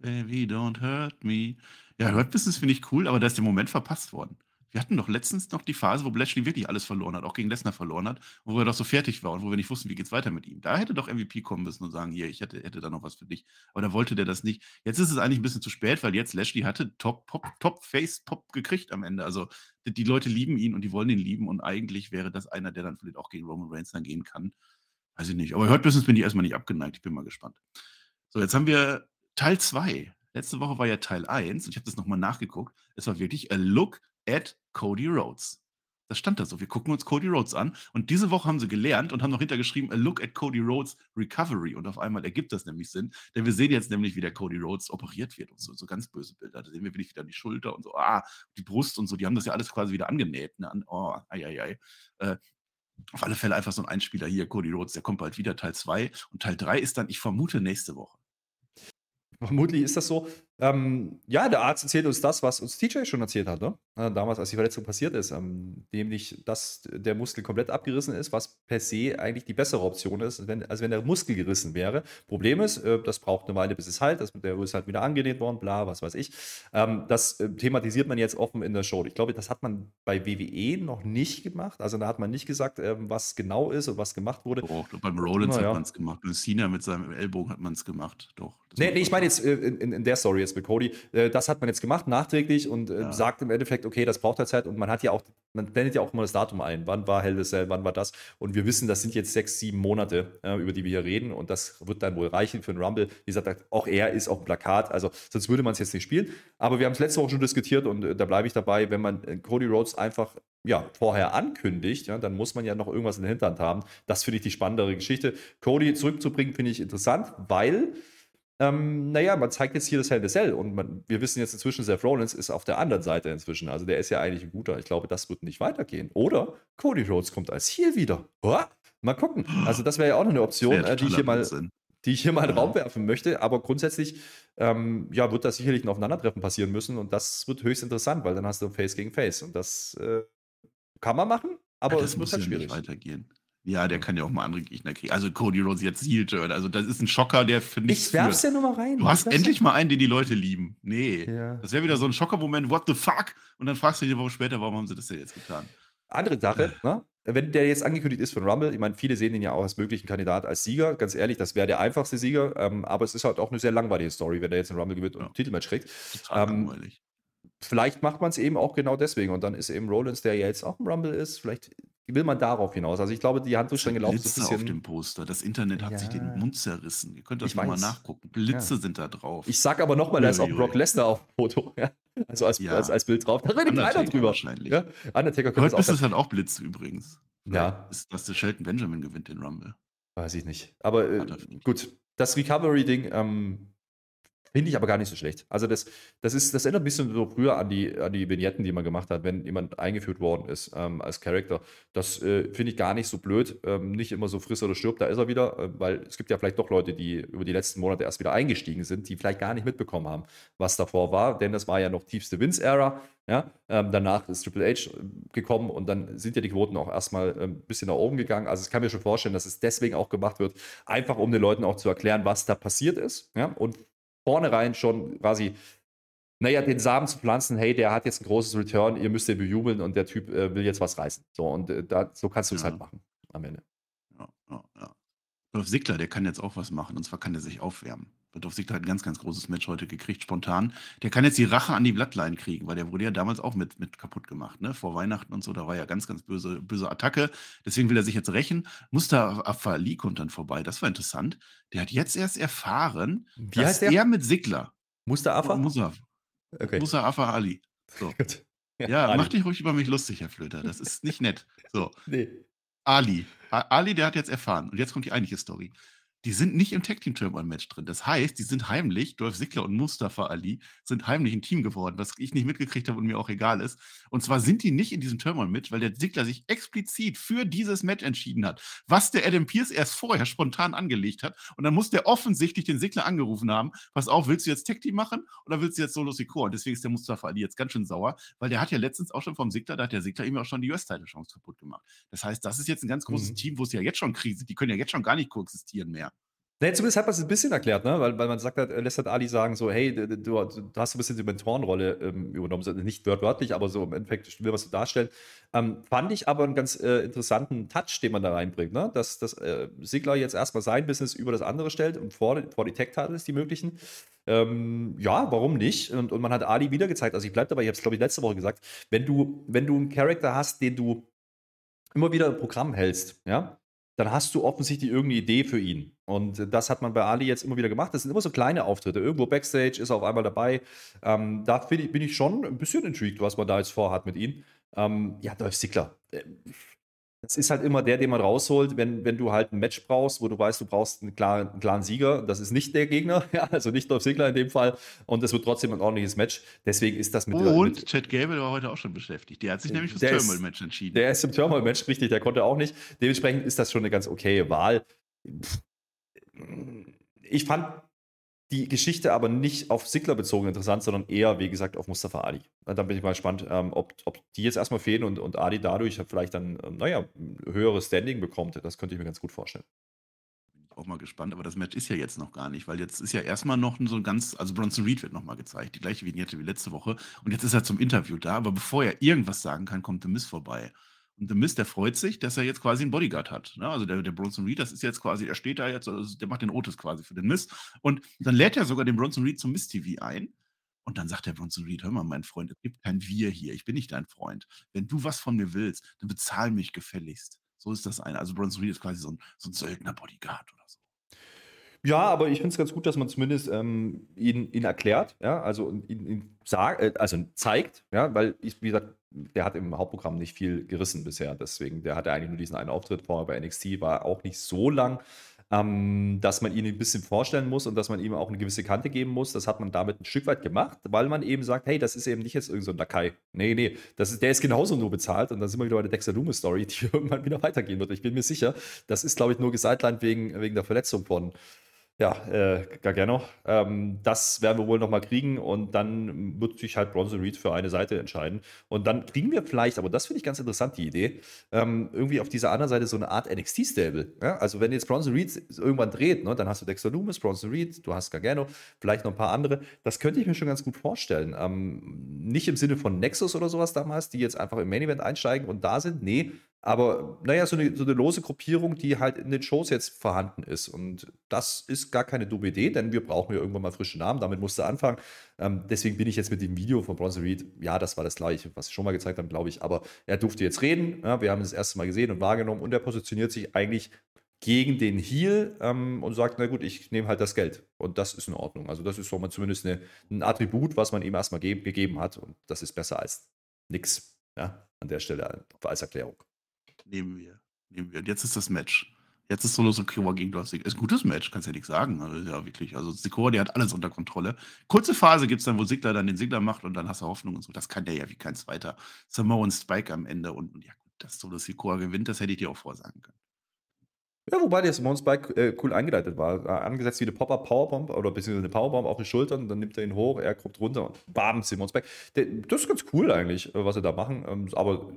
Baby, don't hurt me. Ja, Hurt Business finde ich cool, aber da ist der Moment verpasst worden. Wir hatten doch letztens noch die Phase, wo Bletchley wirklich alles verloren hat, auch gegen Lesnar verloren hat, wo er doch so fertig war und wo wir nicht wussten, wie geht's weiter mit ihm. Da hätte doch MVP kommen müssen und sagen, hier, ich hätte, hätte da noch was für dich. Aber da wollte der das nicht. Jetzt ist es eigentlich ein bisschen zu spät, weil jetzt Lashley hatte Top, Pop, Top, Face, Pop gekriegt am Ende. Also die, die Leute lieben ihn und die wollen ihn lieben und eigentlich wäre das einer, der dann vielleicht auch gegen Roman Reigns dann gehen kann. Weiß ich nicht. Aber Hurt Business bin ich erstmal nicht abgeneigt. Ich bin mal gespannt. So, jetzt haben wir Teil 2 Letzte Woche war ja Teil 1 und ich habe das nochmal nachgeguckt. Es war wirklich a look at Cody Rhodes. Das stand da so. Wir gucken uns Cody Rhodes an. Und diese Woche haben sie gelernt und haben noch hintergeschrieben, a look at Cody Rhodes Recovery. Und auf einmal ergibt das nämlich Sinn. Denn wir sehen jetzt nämlich, wie der Cody Rhodes operiert wird und so. So ganz böse Bilder. Da sehen wir wirklich wieder die Schulter und so, ah, die Brust und so. Die haben das ja alles quasi wieder angenäht. Ne? Oh, ei, ei, ei. Äh, auf alle Fälle einfach so ein Einspieler hier, Cody Rhodes, der kommt bald wieder, Teil 2. Und Teil 3 ist dann, ich vermute, nächste Woche. Vermutlich ist das so. Ähm, ja, der Arzt erzählt uns das, was uns TJ schon erzählt hat, ne? Äh, damals, als die Verletzung passiert ist, ähm, nämlich, dass der Muskel komplett abgerissen ist, was per se eigentlich die bessere Option ist, wenn, als wenn der Muskel gerissen wäre. Problem ist, äh, das braucht eine Weile, bis es halt, das, der ist halt wieder angenäht worden, bla, was weiß ich. Ähm, das äh, thematisiert man jetzt offen in der Show. Ich glaube, das hat man bei WWE noch nicht gemacht. Also da hat man nicht gesagt, ähm, was genau ist und was gemacht wurde. Doch, beim Rollins ja. hat man es gemacht. Und Cena mit seinem Ellbogen hat man es gemacht. Doch. Nee, nee, ich meine jetzt äh, in, in, der Story jetzt mit Cody. Äh, das hat man jetzt gemacht, nachträglich und äh, ja. sagt im Endeffekt, okay, das braucht halt Zeit und man hat ja auch, man blendet ja auch immer das Datum ein. Wann war Hell Cell, wann war das? Und wir wissen, das sind jetzt sechs, sieben Monate, über die wir hier reden und das wird dann wohl reichen für einen Rumble. Wie gesagt, auch er ist auf dem Plakat, also sonst würde man es jetzt nicht spielen. Aber wir haben es letzte Woche schon diskutiert und da bleibe ich dabei, wenn man Cody Rhodes einfach ja, vorher ankündigt, ja, dann muss man ja noch irgendwas in der Hinterhand haben. Das finde ich die spannendere Geschichte. Cody zurückzubringen, finde ich interessant, weil ähm, naja, man zeigt jetzt hier das Hell in Cell und man, wir wissen jetzt inzwischen, Seth Rollins ist auf der anderen Seite inzwischen. Also der ist ja eigentlich ein guter. Ich glaube, das wird nicht weitergehen. Oder Cody Rhodes kommt als hier wieder. Oh, mal gucken. Also das wäre ja auch noch eine Option, äh, die ich hier mal, die ich hier mal in den Raum werfen möchte. Aber grundsätzlich ähm, ja, wird da sicherlich ein Aufeinandertreffen passieren müssen und das wird höchst interessant, weil dann hast du Face gegen Face und das äh, kann man machen, aber ja, es muss halt schwierig. weitergehen. Ja, der kann ja auch mal andere Gegner kriegen. Also Cody Rhodes jetzt Heel-Turn. Also das ist ein Schocker, der für nichts Ich werf's ja nur mal rein. Du hast endlich mal einen, den die Leute lieben. Nee. Ja. Das wäre wieder so ein Schocker-Moment. What the fuck? Und dann fragst du dich eine Woche später, warum haben sie das denn jetzt getan? Andere Sache, äh. ne? wenn der jetzt angekündigt ist von Rumble, ich meine, viele sehen ihn ja auch als möglichen Kandidat als Sieger. Ganz ehrlich, das wäre der einfachste Sieger. Ähm, aber es ist halt auch eine sehr langweilige Story, wenn der jetzt einen Rumble gewinnt und ja. ein Titelmatch kriegt. Total ähm, langweilig vielleicht macht man es eben auch genau deswegen. Und dann ist eben Rollins, der ja jetzt auch im Rumble ist, vielleicht will man darauf hinaus. Also ich glaube, die Handlungsstränge laufen so ein bisschen. auf dem Poster. Das Internet hat ja. sich den Mund zerrissen. Ihr könnt das mal nachgucken. Blitze ja. sind da drauf. Ich sag aber nochmal, da ist auch Brock Lesnar auf dem Foto. Also als, ja. als, als, Bild drauf. Da redet keiner drüber. Wahrscheinlich. Ja? Undertaker Heute ist es dann auch Blitze übrigens. Ja. Ist, dass der Shelton Benjamin gewinnt den Rumble. Weiß ich nicht. Aber äh, gut, das Recovery-Ding, ähm, Finde ich aber gar nicht so schlecht. Also das, das, ist, das erinnert ein bisschen so früher an die, an die Vignetten, die man gemacht hat, wenn jemand eingeführt worden ist ähm, als Charakter. Das äh, finde ich gar nicht so blöd. Ähm, nicht immer so friss oder stirbt, da ist er wieder, äh, weil es gibt ja vielleicht doch Leute, die über die letzten Monate erst wieder eingestiegen sind, die vielleicht gar nicht mitbekommen haben, was davor war, denn das war ja noch tiefste Vince-Ära. Ja? Ähm, danach ist Triple H äh, gekommen und dann sind ja die Quoten auch erstmal ein ähm, bisschen nach oben gegangen. Also ich kann mir schon vorstellen, dass es deswegen auch gemacht wird, einfach um den Leuten auch zu erklären, was da passiert ist. Ja? Und vornherein schon quasi, naja, den Samen zu pflanzen, hey, der hat jetzt ein großes Return, ihr müsst den bejubeln und der Typ äh, will jetzt was reißen. So, und äh, da, so kannst du es halt machen am Ende. Ja, ja, ja. Dolph Ziggler, der kann jetzt auch was machen, und zwar kann er sich aufwärmen. Dolph Ziggler hat ein ganz, ganz großes Match heute gekriegt, spontan. Der kann jetzt die Rache an die Bloodline kriegen, weil der wurde ja damals auch mit, mit kaputt gemacht, ne? Vor Weihnachten und so, da war ja ganz, ganz böse, böse Attacke. Deswegen will er sich jetzt rächen. Mustafa Ali kommt dann vorbei, das war interessant. Der hat jetzt erst erfahren, Wie dass er mit Ziggler. Mustafa? Mustafa. Okay. Mustafa Ali. So. ja, ja Ali. mach dich ruhig über mich lustig, Herr Flöter. Das ist nicht nett. So. Nee. Ali. Ali, der hat jetzt erfahren. Und jetzt kommt die eigentliche Story. Die sind nicht im Tag Team Turmoil Match drin. Das heißt, die sind heimlich, Dolph Ziggler und Mustafa Ali sind heimlich ein Team geworden, was ich nicht mitgekriegt habe und mir auch egal ist. Und zwar sind die nicht in diesem Turmoil Match, weil der Ziggler sich explizit für dieses Match entschieden hat, was der Adam Pierce erst vorher spontan angelegt hat. Und dann muss der offensichtlich den Ziggler angerufen haben, pass auf, willst du jetzt Tag Team machen oder willst du jetzt Solo Secure? Und deswegen ist der Mustafa Ali jetzt ganz schön sauer, weil der hat ja letztens auch schon vom Ziggler, da hat der Ziggler ihm auch schon die US-Title-Chance kaputt gemacht. Das heißt, das ist jetzt ein ganz großes mhm. Team, wo es ja jetzt schon Krise, die können ja jetzt schon gar nicht koexistieren mehr. Nee, zumindest hat man es ein bisschen erklärt, ne? weil, weil man sagt, hat, lässt halt Ali sagen, so, hey, du, du, hast ein bisschen die Mentorenrolle ähm, übernommen, nicht wörtlich, aber so im Endeffekt will man es so darstellen. Ähm, fand ich aber einen ganz äh, interessanten Touch, den man da reinbringt, ne? dass, dass äh, Sigler jetzt erstmal sein Business über das andere stellt und vor, vor die Tech-Titles, die möglichen. Ähm, ja, warum nicht? Und, und man hat Ali wieder gezeigt, also ich bleibe dabei, ich habe es glaube ich letzte Woche gesagt, wenn du, wenn du einen Charakter hast, den du immer wieder im Programm hältst, ja, dann hast du offensichtlich irgendeine Idee für ihn. Und das hat man bei Ali jetzt immer wieder gemacht. Das sind immer so kleine Auftritte. Irgendwo Backstage ist er auf einmal dabei. Ähm, da ich, bin ich schon ein bisschen intrigued, was man da jetzt vorhat mit ihm. Ähm, ja, Dolph Ziggler. Das ist halt immer der, den man rausholt, wenn, wenn du halt ein Match brauchst, wo du weißt, du brauchst einen klaren, einen klaren Sieger. Das ist nicht der Gegner, ja, also nicht Dolph Ziggler in dem Fall. Und es wird trotzdem ein ordentliches Match. Deswegen ist das mit. Oh, und mit, Chad Gable war heute auch schon beschäftigt. Der hat sich nämlich fürs Thermal-Match entschieden. Der ist im Thermal-Match, richtig, der konnte auch nicht. Dementsprechend ist das schon eine ganz okaye Wahl. Ich fand die Geschichte aber nicht auf Sigler bezogen interessant, sondern eher, wie gesagt, auf Mustafa Ali. Da bin ich mal gespannt, ähm, ob, ob die jetzt erstmal fehlen und, und Ali dadurch vielleicht dann, ähm, naja, höheres Standing bekommt. Das könnte ich mir ganz gut vorstellen. Bin auch mal gespannt, aber das Match ist ja jetzt noch gar nicht, weil jetzt ist ja erstmal noch so ein ganz, also Bronson Reed wird nochmal gezeigt, die gleiche Vignette wie letzte Woche. Und jetzt ist er zum Interview da, aber bevor er irgendwas sagen kann, kommt The Miss vorbei. Und The Mist, der freut sich, dass er jetzt quasi einen Bodyguard hat. Ne? Also der, der Bronson Reed, das ist jetzt quasi, er steht da jetzt, also der macht den Otis quasi für den Mist. Und dann lädt er sogar den Bronson Reed zum Mist TV ein. Und dann sagt der Bronson Reed, hör mal, mein Freund, es gibt kein Wir hier, ich bin nicht dein Freund. Wenn du was von mir willst, dann bezahl mich gefälligst. So ist das eine. Also Bronson Reed ist quasi so ein, so ein Söldner-Bodyguard oder so. Ja, aber ich finde es ganz gut, dass man zumindest ähm, ihn, ihn erklärt, ja, also ihn, ihn sag, äh, also zeigt, ja, weil ich, wie gesagt, der hat im Hauptprogramm nicht viel gerissen bisher. Deswegen, der hatte eigentlich nur diesen einen Auftritt vorher bei NXT, war auch nicht so lang, ähm, dass man ihn ein bisschen vorstellen muss und dass man ihm auch eine gewisse Kante geben muss. Das hat man damit ein Stück weit gemacht, weil man eben sagt, hey, das ist eben nicht jetzt irgendein so Lakai. Nee, nee, das ist, der ist genauso nur bezahlt. Und dann sind wir wieder bei der Dexter Loomis Story, die irgendwann wieder weitergehen wird. Ich bin mir sicher, das ist, glaube ich, nur gesidelined wegen, wegen der Verletzung von ja, äh, Gargano. Ähm, das werden wir wohl nochmal kriegen und dann wird sich halt Bronson Reed für eine Seite entscheiden. Und dann kriegen wir vielleicht, aber das finde ich ganz interessant, die Idee, ähm, irgendwie auf dieser anderen Seite so eine Art NXT-Stable. Ja? Also, wenn jetzt Bronson Reed irgendwann dreht, ne, dann hast du Dexter Loomis, Bronson Reed, du hast Gargano, vielleicht noch ein paar andere. Das könnte ich mir schon ganz gut vorstellen. Ähm, nicht im Sinne von Nexus oder sowas damals, die jetzt einfach im Main Event einsteigen und da sind. Nee, aber naja, so eine, so eine lose Gruppierung, die halt in den Shows jetzt vorhanden ist. Und das ist gar keine dumme Idee, denn wir brauchen ja irgendwann mal frische Namen. Damit musste anfangen. Ähm, deswegen bin ich jetzt mit dem Video von Bronson Reed, ja, das war das gleiche, was ich schon mal gezeigt habe, glaube ich. Aber er durfte jetzt reden. Ja, wir haben es das erste Mal gesehen und wahrgenommen. Und er positioniert sich eigentlich gegen den Heel ähm, und sagt, na gut, ich nehme halt das Geld. Und das ist in Ordnung. Also das ist so mal zumindest eine, ein Attribut, was man ihm erstmal ge gegeben hat. Und das ist besser als nichts. Ja, an der Stelle als Erklärung. Nehmen wir. Nehmen wir. Und jetzt ist das Match. Jetzt ist Solo Sikoa gegen Dolph Ziggler. Ist ein gutes Match, kannst ja nichts sagen. Ja, wirklich. Also Sikoa, der hat alles unter Kontrolle. Kurze Phase gibt es dann, wo Sigler dann den Sigler macht und dann hast du Hoffnung und so. Das kann der ja wie kein zweiter. Samoan Spike am Ende und, und ja gut, dass Solo Sikoa gewinnt, das hätte ich dir auch vorsagen können. Ja, wobei der Simone Spike äh, cool eingeleitet war. Äh, angesetzt wie eine Pop-Up Powerbomb oder beziehungsweise eine Powerbomb auf die Schultern, dann nimmt er ihn hoch, er kommt runter und bam, Simone Spike. Der, das ist ganz cool eigentlich, äh, was sie da machen. Ähm, aber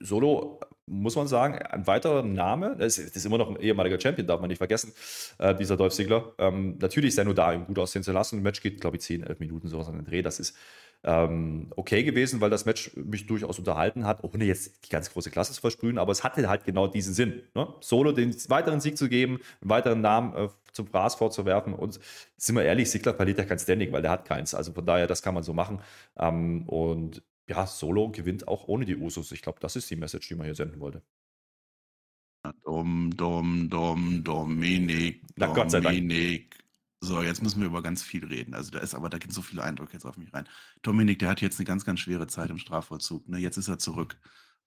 Solo, muss man sagen, ein weiterer Name, das ist, immer noch ein ehemaliger Champion, darf man nicht vergessen, äh, dieser Dolph Ziggler. Ähm, natürlich ist er nur da, ihm gut aussehen zu lassen. Ein Match geht, glaube ich, 10, 11 Minuten sowas an den Dreh. Das ist ähm, okay gewesen, weil das Match mich durchaus unterhalten hat, ohne jetzt die ganz große Klasse zu versprühen, aber es hatte halt genau diesen Sinn. Ne? Solo den weiteren Sieg zu geben, einen weiteren Namen äh, zum Fraß vorzuwerfen und sind wir ehrlich, Ziggler verliert ja kein Standing, weil der hat keins. Also von daher, das kann man so machen. Ähm, und ja, Solo gewinnt auch ohne die Usos. Ich glaube, das ist die Message, die man hier senden wollte. Dom, Dom, Dom, Dominik, Na Gott sei Dank. Dominik. So, jetzt müssen wir über ganz viel reden. Also da ist aber, da gehen so viele Eindrücke jetzt auf mich rein. Dominik, der hat jetzt eine ganz, ganz schwere Zeit im Strafvollzug. Ne? Jetzt ist er zurück.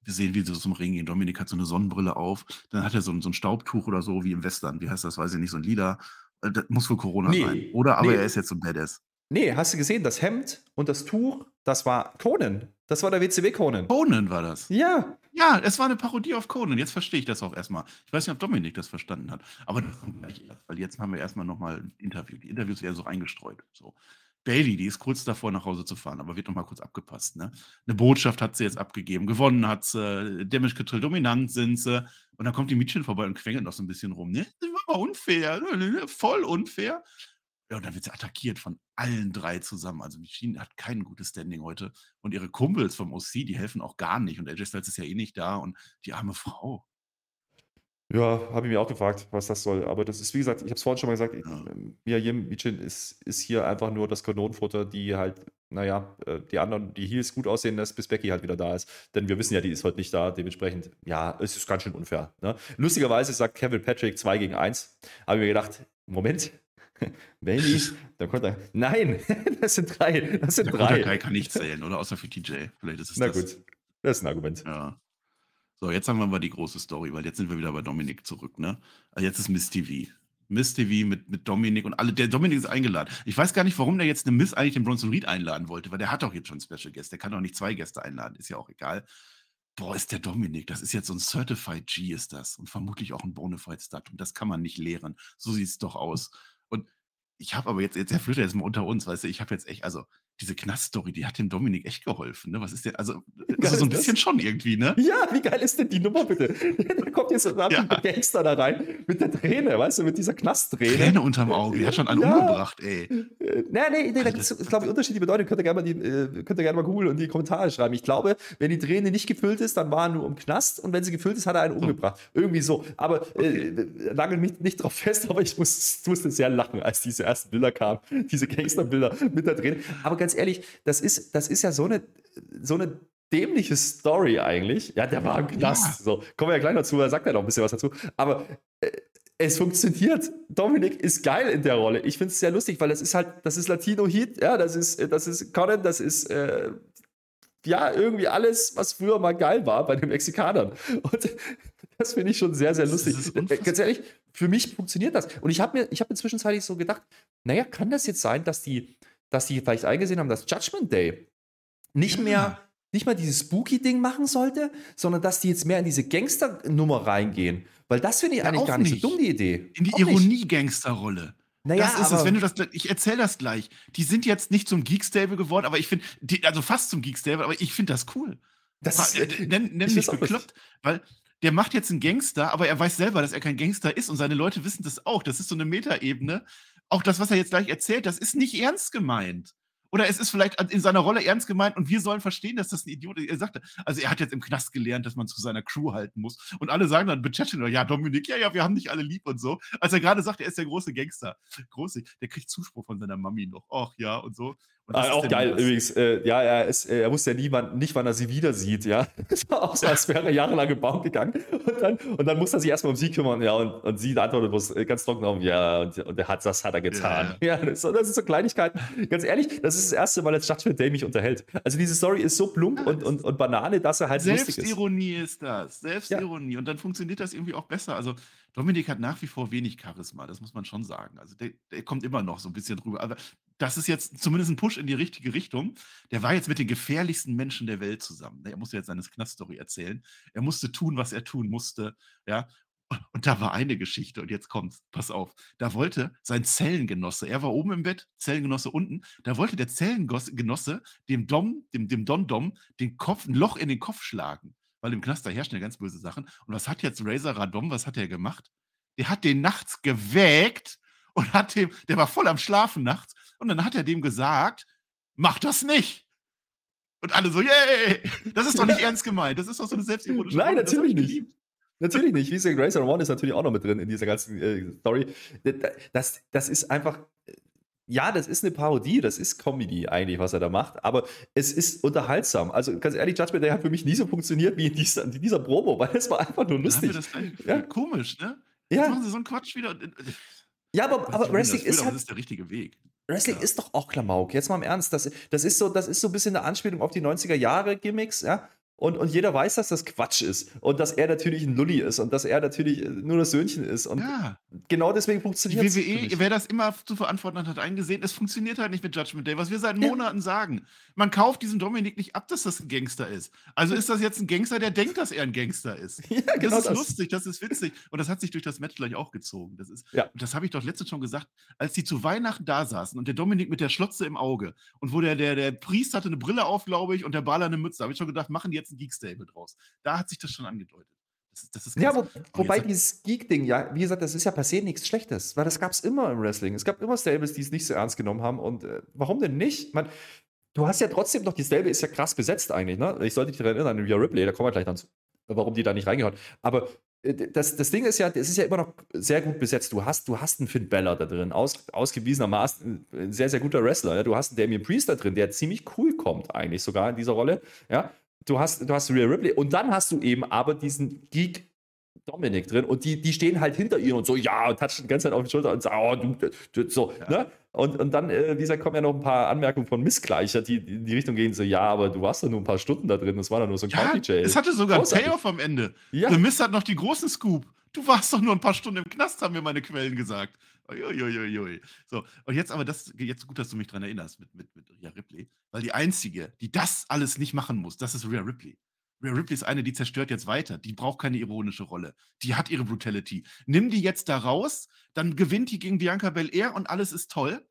Wir sehen, wie sie zum Ring gehen. Dominik hat so eine Sonnenbrille auf. Dann hat er so, ein- so ein Staubtuch oder so, wie im Western. Wie heißt das? Weiß ich nicht, so ein Lila. Äh, Das muss wohl Corona Nee, sein. Oder aber nee. er ist jetzt so ein Badass. Nee, hast du gesehen, das Hemd und das Tuch, das war Conan. Das war der WCW Conan. Conan war das. Ja, Ja, es war eine Parodie auf Conan. Jetzt verstehe ich das auch erstmal. Ich weiß nicht, ob Dominik das verstanden hat. Aber das kommt gleich erst, weil jetzt haben wir erstmal nochmal ein Interview. Die Interviews werden so eingestreut. So. Bailey, die ist kurz davor, nach Hause zu fahren, aber wird nochmal kurz abgepasst. Ne? Eine Botschaft hat sie jetzt abgegeben. Gewonnen hat sie, Damage Control dominant sind sie. Und dann kommt die Mädchen vorbei und quengelt noch so ein bisschen rum. Ne? Das war unfair. Voll unfair. Ja, und dann wird sie attackiert von allen drei zusammen. Also Machine hat kein gutes Standing heute. Und ihre Kumpels vom OC, die helfen auch gar nicht. Und AJ Styles ist ja eh nicht da. Und die arme Frau. Ja, habe ich mir auch gefragt, was das soll. Aber das ist, wie gesagt, ich habe es vorhin schon mal gesagt, Ja. Mia Yim Michin ist, ist hier einfach nur das Kanonenfutter, die halt, naja, äh, die anderen, die Heels gut aussehen lässt, bis Becky halt wieder da ist. Denn wir wissen ja, die ist heute nicht da. Dementsprechend, ja, es ist ganz schön unfair. Ne? Lustigerweise sagt Kevin Patrick 2 gegen 1. Habe ich mir gedacht, Moment, Bailey, da kommt er. Nein, das sind drei. Das sind Der drei. Drei kann nicht zählen, oder? Außer für TJ. Vielleicht ist es Na das. gut, das ist ein Argument. Ja. So, jetzt haben wir mal die große Story, weil jetzt sind wir wieder bei Dominik zurück, ne? Also jetzt ist Miss TV. Miss TV mit, mit Dominik und alle. Der Dominik ist eingeladen. Ich weiß gar nicht, warum der jetzt eine Miss eigentlich den Bronson Reed einladen wollte, weil der hat doch jetzt schon Special Guest. Der kann doch nicht zwei Gäste einladen, ist ja auch egal. Boah, ist der Dominik, das ist jetzt so ein Certified G, ist das. Und vermutlich auch ein Bonafide Stud. Und das kann man nicht lehren. So sieht es doch aus. Und ich habe aber jetzt, jetzt Herr Flöter, jetzt mal unter uns, weißt du, ich habe jetzt echt, also diese Knaststory, die hat dem Dominik echt geholfen, ne? Was ist denn, also, also so ein bisschen schon irgendwie, ne? Ja, wie geil ist denn die Nummer bitte? da kommt jetzt so ein ja. Gangster da rein mit der Träne, weißt du, mit dieser Knastträne. Träne unterm Auge, die hat schon einen ja. umgebracht, ey. Äh, nee, nee, nee, da gibt es, glaube ich, unterschiedliche Bedeutungen. Könnt ihr gerne mal, die, äh, könnt ihr gerne mal googeln und die Kommentare schreiben. Ich glaube, wenn die Träne nicht gefüllt ist, dann war er nur im Knast und wenn sie gefüllt ist, hat er einen umgebracht. Irgendwie so. Aber äh, okay. nagel mich nicht drauf fest, aber ich muss, musste sehr lachen, als diese ersten Bilder kamen. Diese Gangsterbilder mit der Träne. Aber ganz ehrlich, das ist, das ist ja so eine, so eine dämliche Story eigentlich. Ja, der war im Knast. Ja. So, kommen wir ja gleich dazu, er sagt ja noch ein bisschen was dazu. Aber äh, es funktioniert. Dominik ist geil in der Rolle. Ich finde es sehr lustig, weil das ist halt, das ist Latino Heat, ja, das ist, das ist Conan, das ist äh, ja irgendwie alles, was früher mal geil war bei den Mexikanern. Und das finde ich schon sehr, sehr lustig. Äh, ganz ehrlich, für mich funktioniert das. Und ich habe mir, ich habe inzwischen so gedacht, naja, kann das jetzt sein, dass die, dass die vielleicht eingesehen haben, dass Judgment Day nicht ja. mehr nicht mal dieses Spooky-Ding machen sollte, sondern dass die jetzt mehr in diese Gangster-Nummer reingehen. Weil das finde ich ja, eigentlich gar nicht, nicht so dumm, die Idee. In die Ironie-Gangster-Rolle. Naja, das ist es, wenn du das, ich erzähle das gleich. Die sind jetzt nicht zum Geek-Stable geworden, aber ich finde, also fast zum Geek-Stable, aber ich finde das cool. Das ist, äh, nenn, nenn mich bekloppt, weil der macht jetzt einen Gangster, aber er weiß selber, dass er kein Gangster ist und seine Leute wissen das auch. Das ist so eine Metaebene auch das, was er jetzt gleich erzählt, das ist nicht ernst gemeint. Oder es ist vielleicht in seiner Rolle ernst gemeint und wir sollen verstehen, dass das ein Idiot ist. Er sagte, also er hat jetzt im Knast gelernt, dass man zu seiner Crew halten muss. Und alle sagen dann, Becettin, ja, Dominik, ja, ja, wir haben dich alle lieb und so. Als er gerade sagt, er ist der große Gangster. Große, der kriegt Zuspruch von seiner Mami noch. Ach ja, und so. Ah, auch geil was? übrigens. Äh, ja, er, ist, äh, er wusste ja niemand, nicht, wann er sie wieder sieht. Ja, war auch so, als wäre er jahrelang im Baum gegangen. Und dann, und dann muss er sich erstmal um sie kümmern. Ja, und, und sie antwortet bloß äh, ganz trocken auf, ja, und, und er hat, das hat er getan. Ja, ja das, das, ist so Kleinigkeiten. Ganz ehrlich, das ist das erste Mal, als Judgment Day mich unterhält. Also diese Story ist so plump und, und, und Banane, dass er halt lustig ist. Selbstironie ist das. Selbstironie. Ja. Und dann funktioniert das irgendwie auch besser. Also Dominik hat nach wie vor wenig Charisma, das muss man schon sagen. Also der, der kommt immer noch so ein bisschen drüber. Aber das ist jetzt zumindest ein Push in die richtige Richtung. Der war jetzt mit den gefährlichsten Menschen der Welt zusammen. Er musste jetzt seine Knaststory erzählen. Er musste tun, was er tun musste. Ja. Und da war eine Geschichte, und jetzt kommt's, pass auf. Da wollte sein Zellengenosse, er war oben im Bett, Zellengenosse unten, da wollte der Zellengenosse dem Dom, dem, dem Don Dom, den Kopf, ein Loch in den Kopf schlagen weil im Knast da herrschen ja ganz böse Sachen. Und was hat jetzt Razor Radom, was hat er gemacht? Der hat den nachts gewägt und hat dem, der war voll am Schlafen nachts, und dann hat er dem gesagt, mach das nicht. Und alle so, yay! Das ist doch nicht ernst gemeint. Das ist doch so eine selbstironische Nein, natürlich nicht. Natürlich nicht. Wie gesagt, Razor One ist natürlich auch noch mit drin in dieser ganzen äh, Story. Das, das ist einfach ja, das ist eine Parodie, das ist Comedy eigentlich, was er da macht, aber es ist unterhaltsam. Also ganz ehrlich, Judgment Day hat für mich nie so funktioniert wie in dieser, in dieser Promo, weil es war einfach nur lustig. Das ja. Komisch, ne? Ja. Jetzt machen sie so einen Quatsch wieder. Ja, aber, aber Wrestling ist, halt, ist der richtige Weg. Wrestling ja. ist doch auch Klamauk. Jetzt mal im Ernst. Das, das, ist so, das ist so ein bisschen eine Anspielung auf die 90er Jahre Gimmicks, ja. Und, und jeder weiß, dass das Quatsch ist. Und dass er natürlich ein Lulli ist und dass er natürlich nur das Söhnchen ist. Und ja. genau deswegen funktioniert es. WWE, wer das immer zu verantworten hat, hat eingesehen, es funktioniert halt nicht mit Judgment Day, was wir seit Monaten ja. sagen. Man kauft diesem Dominik nicht ab, dass das ein Gangster ist. Also ist das jetzt ein Gangster, der denkt, dass er ein Gangster ist. Ja, genau das ist das. lustig, das ist witzig. Und das hat sich durch das Match gleich auch gezogen. Das ist, ja. das habe ich doch letztens schon gesagt, als die zu Weihnachten da saßen und der Dominik mit der Schlotze im Auge und wo der, der, der Priest hatte eine Brille auf, glaube ich, und der Baller eine Mütze, habe ich schon gedacht, machen die jetzt ein Geek-Stable draus raus. Da hat sich das schon angedeutet. Das ist, das ist ja, wo, wobei dieses Geek-Ding, ja, wie gesagt, das ist ja per se nichts Schlechtes, weil das gab es immer im Wrestling. Es gab immer Stables, die es nicht so ernst genommen haben. Und äh, warum denn nicht? Man, du hast ja trotzdem noch, die Stable ist ja krass besetzt eigentlich, ne? Ich sollte dich daran erinnern, Rhea Ripley, da kommen wir gleich dann zu, warum die da nicht reingehört. Aber äh, das, das Ding ist ja, es ist ja immer noch sehr gut besetzt. Du hast, du hast einen Finn Beller da drin, aus, ausgewiesenermaßen ein sehr, sehr guter Wrestler. Ja? Du hast einen Damien Priest da drin, der ziemlich cool kommt, eigentlich sogar in dieser Rolle. Ja? Du hast, du hast Rhea Ripley und dann hast du eben aber diesen Geek Dominik drin und die, die stehen halt hinter ihr und so, ja, und touchen die ganze Zeit auf die Schulter und sagen, oh, du, du so, ja. ne? Und, und dann, äh, wie gesagt, kommen ja noch ein paar Anmerkungen von Missgleicher, die in die Richtung gehen, so, ja, aber du warst doch nur ein paar Stunden da drin, das war doch nur so ein ja, County Jail. Es hatte sogar einen Payoff am Ende. Ja. The Mist hat noch die großen Scoop. Du warst doch nur ein paar Stunden im Knast, haben mir meine Quellen gesagt. Uiuiui. So, und jetzt aber das, jetzt gut, dass du mich daran erinnerst mit, mit, mit Rhea Ripley, weil die einzige, die das alles nicht machen muss, das ist Rhea Ripley. Rhea Ripley ist eine, die zerstört jetzt weiter. Die braucht keine ironische Rolle. Die hat ihre Brutality. Nimm die jetzt da raus, dann gewinnt die gegen Bianca Belair und alles ist toll.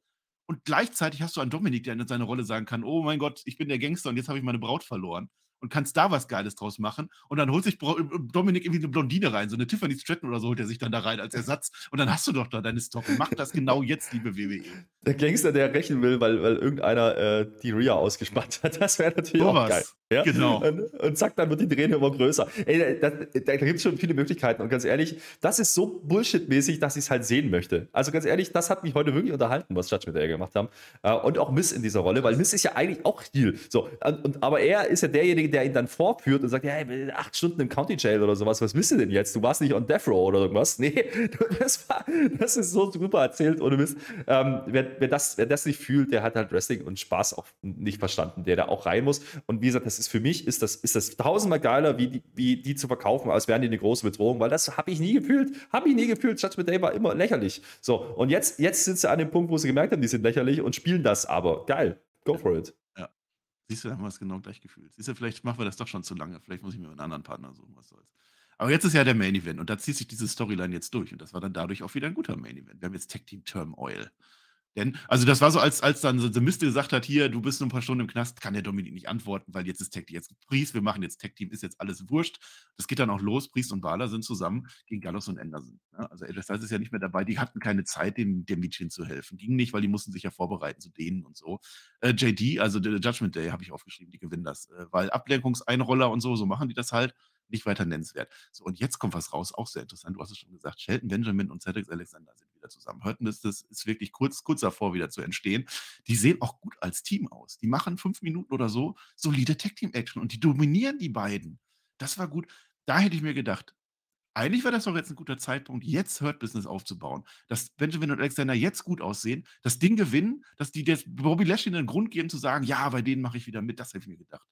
Und gleichzeitig hast du einen Dominik, der in seiner Rolle sagen kann: Oh mein Gott, ich bin der Gangster und jetzt habe ich meine Braut verloren und kannst da was Geiles draus machen. Und dann holt sich äh, Dominik irgendwie eine Blondine rein, so eine Tiffany Stratton oder so holt er sich dann da rein als Ersatz. Und dann hast du doch da deine Story. Mach das genau jetzt, liebe WWE. Der Gangster, der rächen will, weil, weil irgendeiner äh, die Rhea ausgespannt hat, das wäre natürlich so auch was. geil. Ja? Genau. Und, und, zack, dann wird die Drehne immer größer. Ey, da, da, da gibt es schon viele Möglichkeiten. Und ganz ehrlich, das ist so Bullshit-mäßig, dass ich es halt sehen möchte. Also ganz ehrlich, das hat mich heute wirklich unterhalten, was Judge mit der gemacht haben. Äh, und auch Miss in dieser Rolle, weil Miss ist ja eigentlich auch Heal. So, und, aber er ist ja derjenige, der ihn dann vorführt und sagt, ja, acht Stunden im County Jail oder sowas, was bist du denn jetzt? Du warst nicht on Death Row oder irgendwas. Nee, das, war, das ist so super erzählt, ohne Mist. Ähm, wer, wer, das, wer das nicht fühlt, der hat halt Wrestling und Spaß auch nicht verstanden, der da auch rein muss. Und wie gesagt, das ist für mich ist das, ist das tausendmal geiler, wie die, wie die zu verkaufen, als wären die eine große Bedrohung, weil das habe ich nie gefühlt. Habe ich nie gefühlt. Judgment Day war immer lächerlich. So, und jetzt, jetzt sind sie an dem Punkt, wo sie gemerkt haben, die sind lächerlich und spielen das aber. Geil. Go for it. Siehst du, haben wir es genau gleich gefühlt. Siehst du, vielleicht machen wir das doch schon zu lange. Vielleicht muss ich mir einen anderen Partner suchen, was soll's. Aber jetzt ist ja der Main Event und da zieht sich diese Storyline jetzt durch und das war dann dadurch auch wieder ein guter Main Event. Wir haben jetzt Tag Team Turmoil. Denn, also das war so, als, als dann The Mist gesagt hat, hier, du bist nur ein paar Stunden im Knast, kann der Dominik nicht antworten, weil jetzt ist Tag jetzt Priest, wir machen jetzt Tag Team, ist jetzt alles wurscht. Das geht dann auch los, Priest und Bala sind zusammen gegen Gallows und Anderson. Ja, also Edge Styles ist ja nicht mehr dabei, die hatten keine Zeit, dem, dem Mädchen zu helfen. Ging nicht, weil die mussten sich ja vorbereiten zu denen und so. Äh, JD, also der Judgment Day, habe ich aufgeschrieben, die gewinnen das. Äh, weil Ablenkungseinroller und so, so machen die das halt nicht weiter nennenswert. So, und jetzt kommt was raus, auch sehr interessant. Du hast es schon gesagt, Shelton Benjamin und Cedric Alexander sind wieder zusammen. Hörten das, das ist wirklich kurz, kurz davor wieder zu entstehen. Die sehen auch gut als Team aus. Die machen fünf Minuten oder so solide Tag-Team-Action und die dominieren die beiden. Das war gut. Da hätte ich mir gedacht, eigentlich wäre das doch jetzt ein guter Zeitpunkt, jetzt Hurt Business aufzubauen. Dass Benjamin und Alexander jetzt gut aussehen, das Ding gewinnen, dass die jetzt Bobby Lashley einen Grund geben zu sagen, ja, bei denen mache ich wieder mit. Das hätte ich mir gedacht.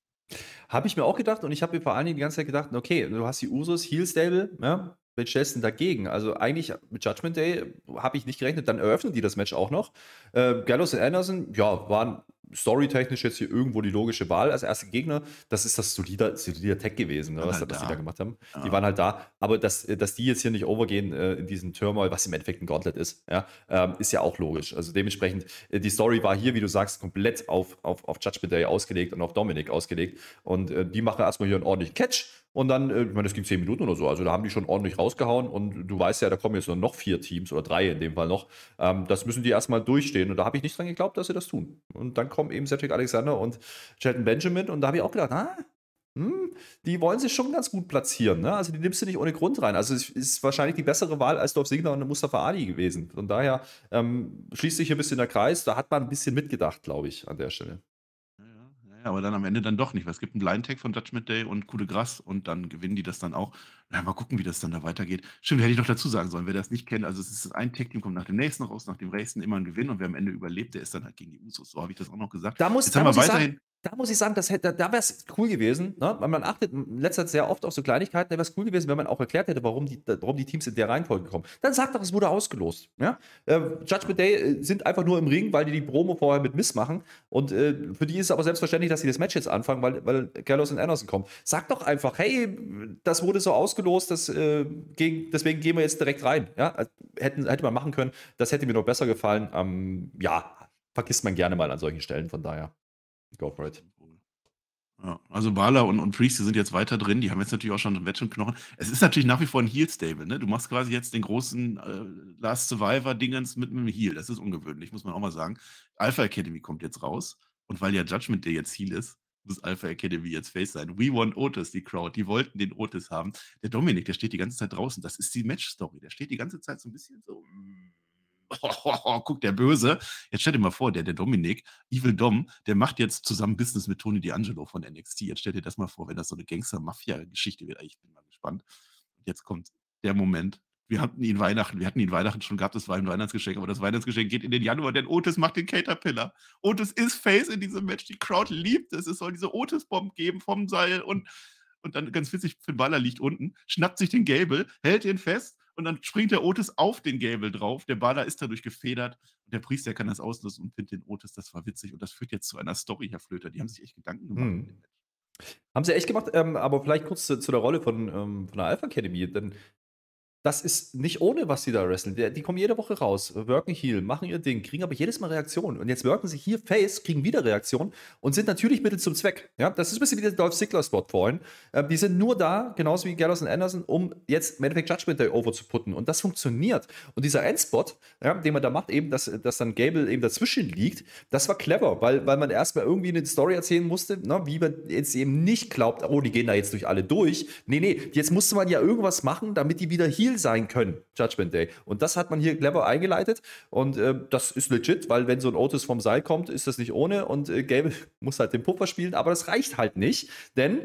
Habe ich mir auch gedacht und ich habe mir vor allen Dingen die ganze Zeit gedacht, okay, du hast die Usos, Heel Stable, ja, wen stellst du denn dagegen? Also eigentlich mit Judgment Day habe ich nicht gerechnet, dann eröffnen die das Match auch noch. Äh, Gallows und Anderson, ja, waren storytechnisch jetzt hier irgendwo die logische Wahl als erster Gegner. Das ist das solide, solide Tech gewesen, ne, was, halt was die da gemacht haben. Ja. Die waren halt da. Aber dass, dass die jetzt hier nicht overgehen äh, in diesen Turmoil, was im Endeffekt ein Gauntlet ist, ja, ähm, ist ja auch logisch. Also dementsprechend, äh, die Story war hier, wie du sagst, komplett auf, auf, auf Judgment Day ausgelegt und auf Dominic ausgelegt. Und äh, die machen erstmal hier einen ordentlichen Catch. Und dann, äh, ich meine, das ging zehn Minuten oder so. Also da haben die schon ordentlich rausgehauen. Und du weißt ja, da kommen jetzt noch vier Teams oder drei in dem Fall noch. Ähm, das müssen die erstmal durchstehen. Und da habe ich nicht dran geglaubt, dass sie das tun. Und dann kommen eben Cedric Alexander und Shelton Benjamin. Und da habe ich auch gedacht, ah, hm, die wollen sich schon ganz gut platzieren. Ne? Also die nimmst du nicht ohne Grund rein. Also es ist wahrscheinlich die bessere Wahl als Dolph Ziggler und Mustafa Ali gewesen. Von daher ähm, schließt sich hier ein bisschen der Kreis. Da hat man ein bisschen mitgedacht, glaube ich, an der Stelle aber dann am Ende dann doch nicht, weil es gibt einen Blind Tag von Judgment Day und Coup de Grace und dann gewinnen die das dann auch. Na, mal gucken, wie das dann da weitergeht. Stimmt, hätte ich noch dazu sagen sollen, wer das nicht kennt, also es ist ein Tag-Team kommt nach dem nächsten raus, nach dem nächsten immer ein Gewinn und wer am Ende überlebt, der ist dann halt gegen die Usos. So habe ich das auch noch gesagt. Da muss, Jetzt da haben wir weiterhin da muss ich sagen, das hätte, da wäre es cool gewesen, ne? weil man achtet in letzter Zeit sehr oft auf so Kleinigkeiten, da wäre es cool gewesen, wenn man auch erklärt hätte, warum die, warum die Teams in der Reihenfolge kommen. Dann sagt doch, es wurde ausgelost. Ja? Äh, Judgment Day äh, sind einfach nur im Ring, weil die die Promo vorher mit Miss machen und äh, für die ist es aber selbstverständlich, dass sie das Match jetzt anfangen, weil, weil Gallows und Anderson kommen. Sagt doch einfach, hey, das wurde so ausgelost, das, äh, gegen, deswegen gehen wir jetzt direkt rein. Ja? Also, hätten, hätte man machen können, das hätte mir noch besser gefallen. Ähm, ja, vergisst man gerne mal an solchen Stellen, von daher. Go for it. Ja, also Bala und, und Priest, die sind jetzt weiter drin. Die haben jetzt natürlich auch schon Knochen. Es ist natürlich nach wie vor ein Heal-Stable. Ne? Du machst quasi jetzt den großen äh, Last Survivor-Dingens mit einem Heal. Das ist ungewöhnlich, muss man auch mal sagen. Alpha Academy kommt jetzt raus. Und weil ja Judgment Day jetzt Heal ist, muss Alpha Academy jetzt Face sein. We want Otis, die Crowd. Die wollten den Otis haben. Der Dominik, der steht die ganze Zeit draußen. Das ist die Match-Story. Der steht die ganze Zeit so ein bisschen so. Mm, guck, der Böse. Jetzt stell dir mal vor, der, der Dominik, Evil Dom, der macht jetzt zusammen Business mit Tony D'Angelo von NXT. Jetzt stell dir das mal vor, wenn das so eine Gangster-Mafia-Geschichte wird. Ich bin mal gespannt. Jetzt kommt der Moment. Wir hatten ihn Weihnachten, wir hatten ihn Weihnachten schon gehabt, das war ein Weihnachtsgeschenk, aber das Weihnachtsgeschenk geht in den Januar, denn Otis macht den Caterpillar. Otis ist Face in diesem Match, die Crowd liebt es, es soll diese Otis-Bomb geben vom Seil und, und dann ganz witzig, Finn Balor liegt unten, schnappt sich den Gable, hält ihn fest und dann springt der Otis auf den Gable drauf. Der Baller ist dadurch gefedert und der Priester kann das auslösen und findet den Otis. Das war witzig und das führt jetzt zu einer Story, Herr Flöter. Die haben sich echt Gedanken gemacht. Hm. Haben sie echt gemacht, ähm, aber vielleicht kurz zu, zu der Rolle von, ähm, von der Alpha Academy, denn das ist nicht ohne, was sie da wresteln. Die, die, kommen jede Woche raus, worken Heal, machen ihr Ding, kriegen aber jedes Mal Reaktionen. Und jetzt worken sie hier Face, kriegen wieder Reaktionen und sind natürlich Mittel zum Zweck. Ja, das ist ein bisschen wie der Dolph Ziggler-Spot vorhin. Ähm, die sind nur da, genauso wie Gallows und Anderson, um jetzt im Endeffekt Judgment Day over zu putten. Und das funktioniert. Und dieser Endspot, ja, den man da macht, eben, dass, dass dann Gable eben dazwischen liegt, das war clever, weil, weil man erstmal irgendwie eine Story erzählen musste, ne, wie man jetzt eben nicht glaubt, oh, die gehen da jetzt durch alle durch. Nee, nee, jetzt musste man ja irgendwas machen, damit die wieder hier Sein können, Judgment Day. Und das hat man hier clever eingeleitet und äh, das ist legit, weil wenn so ein Otis vom Seil kommt, ist das nicht ohne und äh, Gable muss halt den Puffer spielen, aber das reicht halt nicht, denn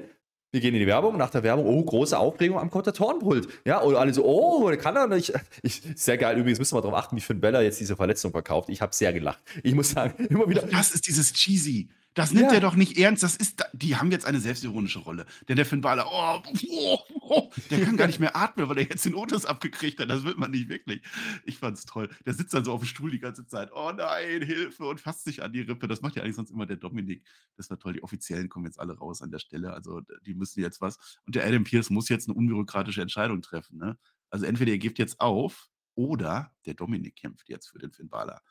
wir gehen in die Werbung, nach der Werbung, oh, große Aufregung am Kommentatorenpult. Ja, und alle so, oh, kann er nicht. Ich, sehr geil, übrigens müssen wir darauf achten, wie Finn Bella jetzt diese Verletzung verkauft. Ich habe sehr gelacht. Ich muss sagen, immer wieder. Das ist dieses Cheesy. Das nimmt ja. er doch nicht ernst. Das ist, die haben jetzt eine selbstironische Rolle. Denn der Finn Balor, oh, oh, oh, der kann gar nicht mehr atmen, weil er jetzt den Otis abgekriegt hat. Das wird man nicht wirklich. Ich fand's toll. Der sitzt dann so auf dem Stuhl die ganze Zeit. Oh nein, Hilfe und fasst sich an die Rippe. Das macht ja eigentlich sonst immer der Dominik. Das war toll. Die Offiziellen kommen jetzt alle raus an der Stelle. Also die müssen jetzt was. Und der Adam Pierce muss jetzt eine unbürokratische Entscheidung treffen. Ne? Also entweder er gibt jetzt auf oder der Dominik kämpft jetzt für den Finn Balor.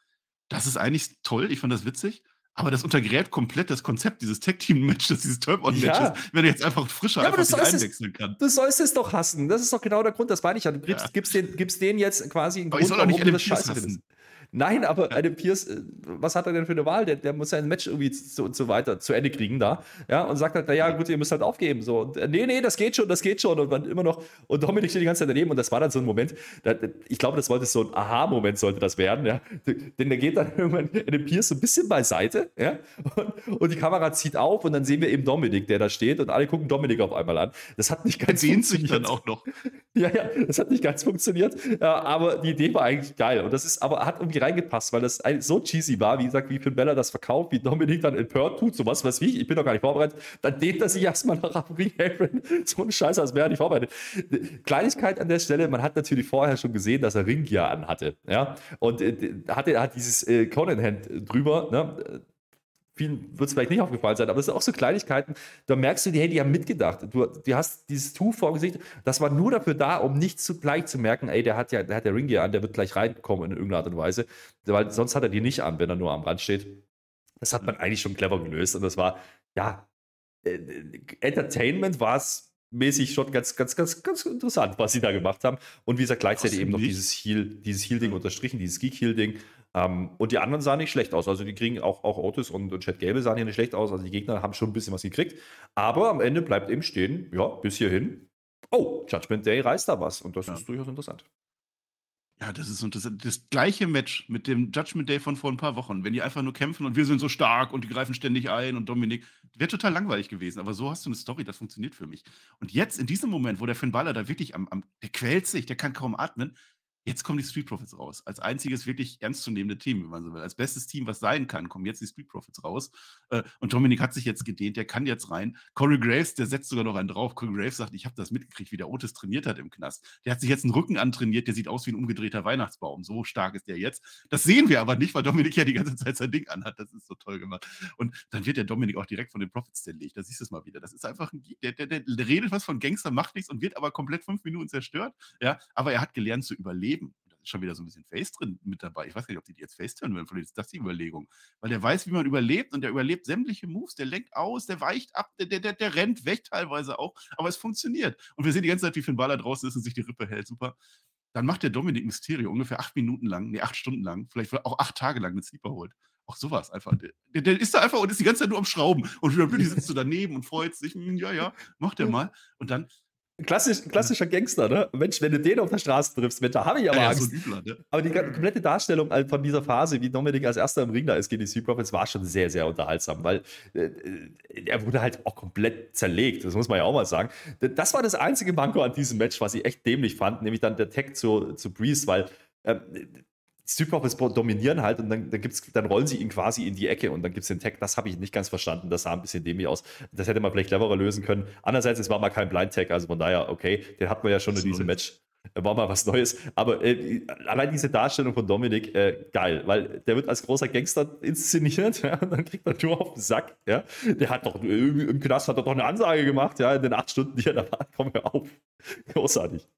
Das ist eigentlich toll. Ich fand das witzig. Aber das untergräbt komplett das Konzept dieses Tag-Team-Matches, dieses Turn-On-Matches, ja. wenn er jetzt einfach frischer ja, einfach sich einwechseln kann. Du sollst es doch hassen. Das ist doch genau der Grund, das meine ich ja. Du gibst, ja. gibst, den, gibst denen jetzt quasi einen Grund, warum du das scheiße findest. Nein, aber. Adam Pierce, äh, was hat er denn für eine Wahl? Der, der muss sein Match irgendwie so und so weiter zu Ende kriegen da. Ja, und sagt halt, naja, gut, ihr müsst halt aufgeben. So, und, äh, nee, nee, das geht schon, das geht schon. Und man immer noch, und Dominik steht die ganze Zeit daneben. Und das war dann so ein Moment, da, ich glaube, das wollte so ein Aha-Moment, sollte das werden. Ja. Denn der geht dann irgendwann Adam Pierce so ein bisschen beiseite. Ja. Und, und, die Kamera zieht auf und dann sehen wir eben Dominik, der da steht. Und alle gucken Dominik auf einmal an. Das hat nicht ganz Sehen sich dann auch noch. Ja, ja, das hat nicht ganz funktioniert. Ja, aber die Idee war eigentlich geil. Und das ist, aber hat irgendwie reingepasst, weil das so cheesy war, wie gesagt, wie Finn Bella das verkauft, wie Dominik dann empört tut, sowas, was wie ich, ich bin doch gar nicht vorbereitet, dann dehnt er sich erstmal nach Ring So eine Scheiße, als wäre er nicht vorbereitet. Kleinigkeit an der Stelle, man hat natürlich vorher schon gesehen, dass er Ringgear anhatte, ja, und äh, hatte, hat dieses äh, Conan-Hand drüber, ne, vielen wird es vielleicht nicht aufgefallen sein, aber das sind auch so Kleinigkeiten, da merkst du, die, hey, die haben mitgedacht. Du, du hast dieses Tuch vor Gesicht, das war nur dafür da, um nicht zu gleich zu merken, ey, der hat ja, der hat der Ring hier an, der wird gleich reinkommen in irgendeiner Art und Weise, weil sonst hat er die nicht an, wenn er nur am Rand steht. Das hat man eigentlich schon clever gelöst und das war, ja, äh, Entertainment war es mäßig schon ganz, ganz, ganz, ganz interessant, was sie da gemacht haben. Und wie gesagt, gleichzeitig eben noch dieses Heal, dieses Heal-Ding unterstrichen, dieses Geek-Heal-Ding. Ähm, und die anderen sahen nicht schlecht aus. Also die kriegen auch, auch Otis und, und Chad Gable sahen hier nicht schlecht aus. Also die Gegner haben schon ein bisschen was gekriegt. Aber am Ende bleibt eben stehen, ja, bis hierhin. Oh, Judgment Day reißt da was. Und das ja. ist durchaus interessant. Ja, das ist interessant. Das gleiche Match mit dem Judgment Day von vor ein paar Wochen. Wenn die einfach nur kämpfen und wir sind so stark und die greifen ständig ein und Dominik, wäre total langweilig gewesen. Aber so hast du eine Story, das funktioniert für mich. Und jetzt, in diesem Moment, wo der Finn Balor da wirklich am, am der quält sich, der kann kaum atmen, Jetzt kommen die Street Profits raus. Als einziges wirklich ernstzunehmende Team, wenn man so will. Als bestes Team, was sein kann, kommen jetzt die Street Profits raus. Äh, und Dominik hat sich jetzt gedehnt, der kann jetzt rein. Corey Graves, der setzt sogar noch einen drauf. Corey Graves sagt, ich habe das mitgekriegt, wie der Otis trainiert hat im Knast. Der hat sich jetzt einen Rücken antrainiert, der sieht aus wie ein umgedrehter Weihnachtsbaum. So stark ist der jetzt. Das sehen wir aber nicht, weil Dominik ja die ganze Zeit sein Ding anhat. Das ist so toll gemacht. Und dann wird der Dominik auch direkt von den Profits zerlegt. Da siehst du es mal wieder. Das ist einfach ein, der, der, der redet was von Gangster, macht nichts und wird aber komplett fünf Minuten zerstört. Ja, aber er hat gelernt zu überleben schon wieder so ein bisschen Face drin mit dabei. Ich weiß nicht, ob die, die jetzt Face turnen würden. Vielleicht ist das die Überlegung. Weil der weiß, wie man überlebt und der überlebt sämtliche Moves. Der lenkt aus, der weicht ab, der, der, der rennt weg teilweise auch. Aber es funktioniert. Und wir sehen die ganze Zeit, wie Finn Balor draußen ist und sich die Rippe hält. Super. Dann macht der Dominik Mysterio ungefähr acht Minuten lang, nee, acht Stunden lang, vielleicht auch acht Tage lang mit Sleeper holt. Auch sowas einfach. Der, der, ist da einfach und ist die ganze Zeit nur am Schrauben. Und Blödi sitzt so daneben und freut sich. Hm, ja, ja, macht er mal. Und dann Klassisch, klassischer Gangster, ne? Mensch, wenn du den auf der Straße triffst, Mensch, da habe ich aber ja, Angst. So Übler, ne? Aber die komplette Darstellung von dieser Phase, wie Dominik als erster im Ring da ist gegen die Sea Profits, war schon sehr, sehr unterhaltsam, weil äh, er wurde halt auch komplett zerlegt, das muss man ja auch mal sagen. Das war das einzige Manko an diesem Match, was ich echt dämlich fand, nämlich dann der Tag zu, zu Breeze, weil äh, Superpops dominieren halt und dann, dann, gibt's, dann rollen sie ihn quasi in die Ecke und dann gibt es den Tag. Das habe ich nicht ganz verstanden. Das sah ein bisschen dämlich aus. Das hätte man vielleicht cleverer lösen können. Andererseits, es war mal kein Blind Tag, also von daher, okay, den hat man ja schon in diesem Match. war mal was Neues. Aber äh, allein diese Darstellung von Dominik, äh, geil, weil der wird als großer Gangster inszeniert ja, und dann kriegt er nur auf den Sack. Ja. Der hat doch im Knast hat er doch eine Ansage gemacht, ja, in den acht Stunden, die er da war. Komm hör auf. Großartig.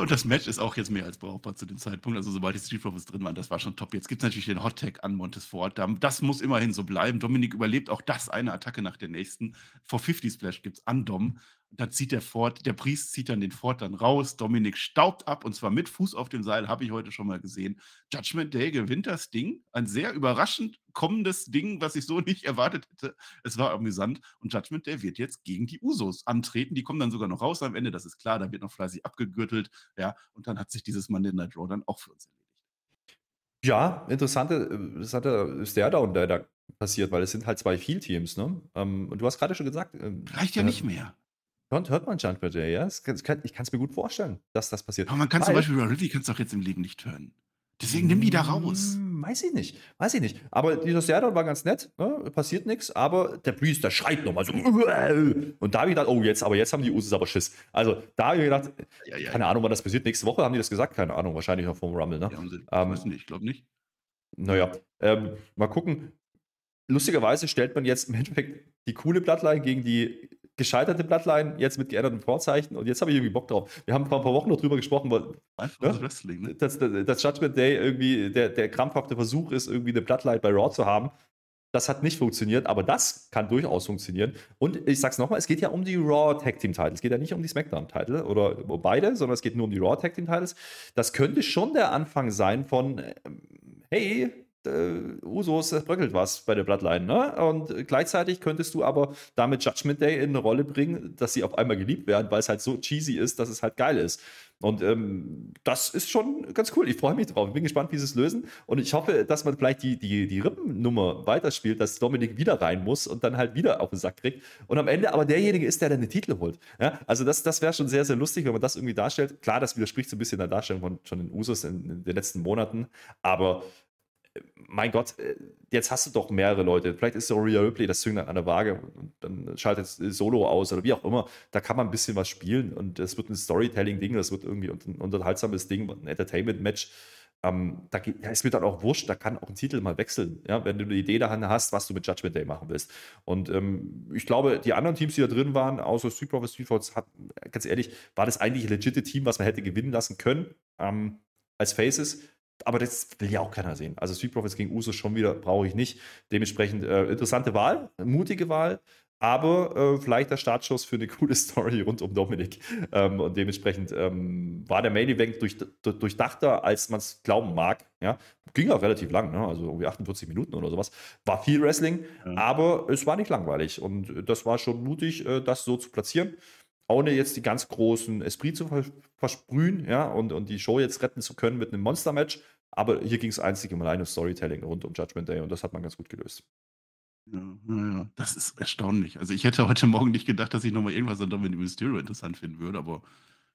Und das Match ist auch jetzt mehr als brauchbar zu dem Zeitpunkt. Also, sobald die Street Profits drin waren, das war schon top. Jetzt gibt es natürlich den Hot Tag an Montesfort. Das muss immerhin so bleiben. Dominik überlebt auch das eine Attacke nach der nächsten. Vor 50 Splash gibt es an Dom dann zieht der Ford, der Priest zieht dann den Ford dann raus. Dominik staubt ab und zwar mit Fuß auf dem Seil, habe ich heute schon mal gesehen. Judgment Day gewinnt das Ding. Ein sehr überraschend kommendes Ding, was ich so nicht erwartet hätte. Es war amüsant. Und Judgment Day wird jetzt gegen die Usos antreten. Die kommen dann sogar noch raus am Ende, das ist klar. Da wird noch fleißig abgegürtelt. Ja, und dann hat sich dieses Monday Night Raw dann auch für uns erledigt. Ja, interessante, interessanter Stairdown, der da passiert, weil es sind halt zwei Field-Teams, ne? Ähm, und du hast gerade schon gesagt. Ähm, Reicht ja äh, nicht mehr. Hört, hört man Judgment Day, ja? Kann, ich kann es mir gut vorstellen, dass das passiert. Aber man kann Weil, zum Beispiel Ridley kannst du auch jetzt im Leben nicht hören. Deswegen nimm die da raus. Hm, weiß ich nicht. Weiß ich nicht. Aber dieser Stairdown war ganz nett. Ne? Passiert nichts. Aber der Priest, der schreit nochmal so. Und da habe ich gedacht, oh, jetzt, aber jetzt haben die Usos aber Schiss. Also da habe ich gedacht, ja, ja, keine ja. Ahnung, wann das passiert. Nächste Woche haben die das gesagt. Keine Ahnung. Wahrscheinlich noch vom Rumble. Ne? Ja, sie, ähm, nicht. Ich glaube nicht. Naja. Ähm, mal gucken. Lustigerweise stellt man jetzt im Endeffekt die coole Bloodline gegen die gescheiterte Bloodline, jetzt mit geänderten Vorzeichen und jetzt habe ich irgendwie Bock drauf. Wir haben vor ein paar Wochen noch drüber gesprochen, weil, ne? Wrestling, ne? Dass, dass, Judgment Day irgendwie der, der krampfhafte Versuch ist, irgendwie eine Bloodline bei Raw zu haben. Das hat nicht funktioniert, aber das kann durchaus funktionieren. Und ich sag's nochmal, es geht ja um die Raw Tag Team Titles. Es geht ja nicht um die SmackDown Title oder beide, sondern es geht nur um die Raw Tag Team Titles. Das könnte schon der Anfang sein von, ähm, hey, äh, Usos, es bröckelt was bei der Bloodline. Ne? Und gleichzeitig könntest du aber damit Judgment Day in eine Rolle bringen, dass sie auf einmal geliebt werden, weil es halt so cheesy ist, dass es halt geil ist. Und ähm, das ist schon ganz cool. Ich freue mich drauf. Ich bin gespannt, wie sie es lösen. Und ich hoffe, dass man vielleicht die, die, die Rippennummer weiterspielt, dass Dominik wieder rein muss und dann halt wieder auf den Sack kriegt. Und am Ende aber derjenige ist, der dann den Titel holt. Ja? Also das, das wäre schon sehr, sehr lustig, wenn man das irgendwie darstellt. Klar, das widerspricht so ein bisschen der Darstellung von schon den Usos in, in den letzten Monaten. Aber mein Gott, äh, jetzt hast du doch mehrere Leute. Vielleicht ist so Rhea Ripley das Zünglein an der Waage und dann schaltet Solo aus oder wie auch immer. Da kann man ein bisschen was spielen und es wird ein Storytelling-Ding, das wird irgendwie ein unterhaltsames Ding, ein Entertainment-Match. Ähm, da ist mir dann auch wurscht, da kann auch ein Titel mal wechseln, ja, wenn du eine Idee daran hast, was du mit Judgment Day machen willst. Und ähm, ich glaube, die anderen Teams, die da drin waren, außer Street Profits, Street Profits, hat, ganz ehrlich, war das eigentlich ein legitime Team, was man hätte gewinnen lassen können ähm, als Faces aber das will ja auch keiner sehen. Also Street Profits gegen Usos schon wieder brauche ich nicht. Dementsprechend äh, interessante Wahl, mutige Wahl, aber äh, vielleicht der Startschuss für eine coole Story rund um Dominik. Ähm, und dementsprechend ähm, war der Main Event durch, durch, durchdachter, als man es glauben mag. Ja? Ging auch relativ lang, ne? also irgendwie 48 Minuten oder sowas. War viel Wrestling, ja. aber es war nicht langweilig. Und das war schon mutig, äh, das so zu platzieren ohne jetzt die ganz großen Esprit zu versprühen, ja, und, und die Show jetzt retten zu können mit einem Monster-Match. Aber hier ging es einzig und allein um Storytelling rund um Judgment Day und das hat man ganz gut gelöst. Ja, ja, das ist erstaunlich. Also ich hätte heute Morgen nicht gedacht, dass ich nochmal irgendwas an Dominic Mysterio interessant finden würde, aber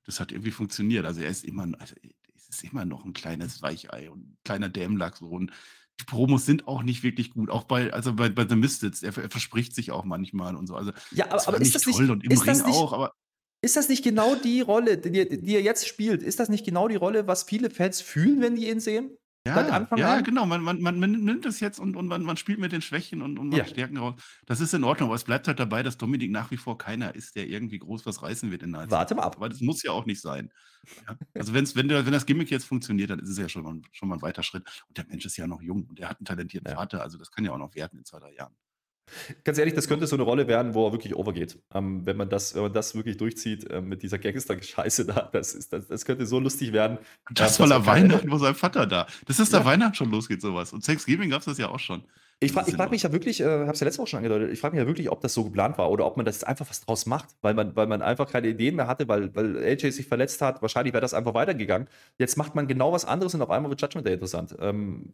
das hat irgendwie funktioniert. Also er ist immer, also es ist immer noch ein kleines Weichei und ein kleiner Dämlachs und die Promos sind auch nicht wirklich gut. Auch bei, also bei, bei The Misfits, er, er verspricht sich auch manchmal und so. Also ja, aber, aber ist das nicht, und im Ring nicht, auch, aber ist das nicht genau die Rolle, die, die, er jetzt spielt? Ist das nicht genau die Rolle, was viele Fans fühlen, wenn die ihn sehen? Ja, ja an? genau. Man, man, man, nimmt es jetzt und, und man, man spielt mit den Schwächen und, und ja. Stärken raus. Das ist in Ordnung, aber es bleibt halt dabei, dass Dominik nach wie vor keiner ist, der irgendwie groß was reißen wird in der Warte mal ab. Aber das muss ja auch nicht sein. Ja? Also wenn's, wenn, der, wenn das Gimmick jetzt funktioniert, dann ist es ja schon mal, schon mal ein weiter Schritt. Und der Mensch ist ja noch jung und er hat einen talentierten ja. Vater, also das kann ja auch noch werden in zwei, drei Jahren. Ganz ehrlich, das könnte so eine Rolle werden, wo er wirklich overgeht. Ähm, wenn, man das, wenn man das wirklich durchzieht äh, mit dieser Gangster-Scheiße da, das, ist, das, das könnte so lustig werden. Das äh, voller Weihnachten, wo sein Vater da. Das ist der ja. Weihnachten schon losgeht, sowas. Und Thanksgiving gab es das ja auch schon. Ich frage mich ja wirklich, äh, habe es ja letzte Woche schon angedeutet, ich frage mich ja wirklich, ob das so geplant war oder ob man das einfach was draus macht, weil man, weil man einfach keine Ideen mehr hatte, weil, weil AJ sich verletzt hat. Wahrscheinlich wäre das einfach weitergegangen. Jetzt macht man genau was anderes und auf einmal wird Judgment Day interessant. Ähm,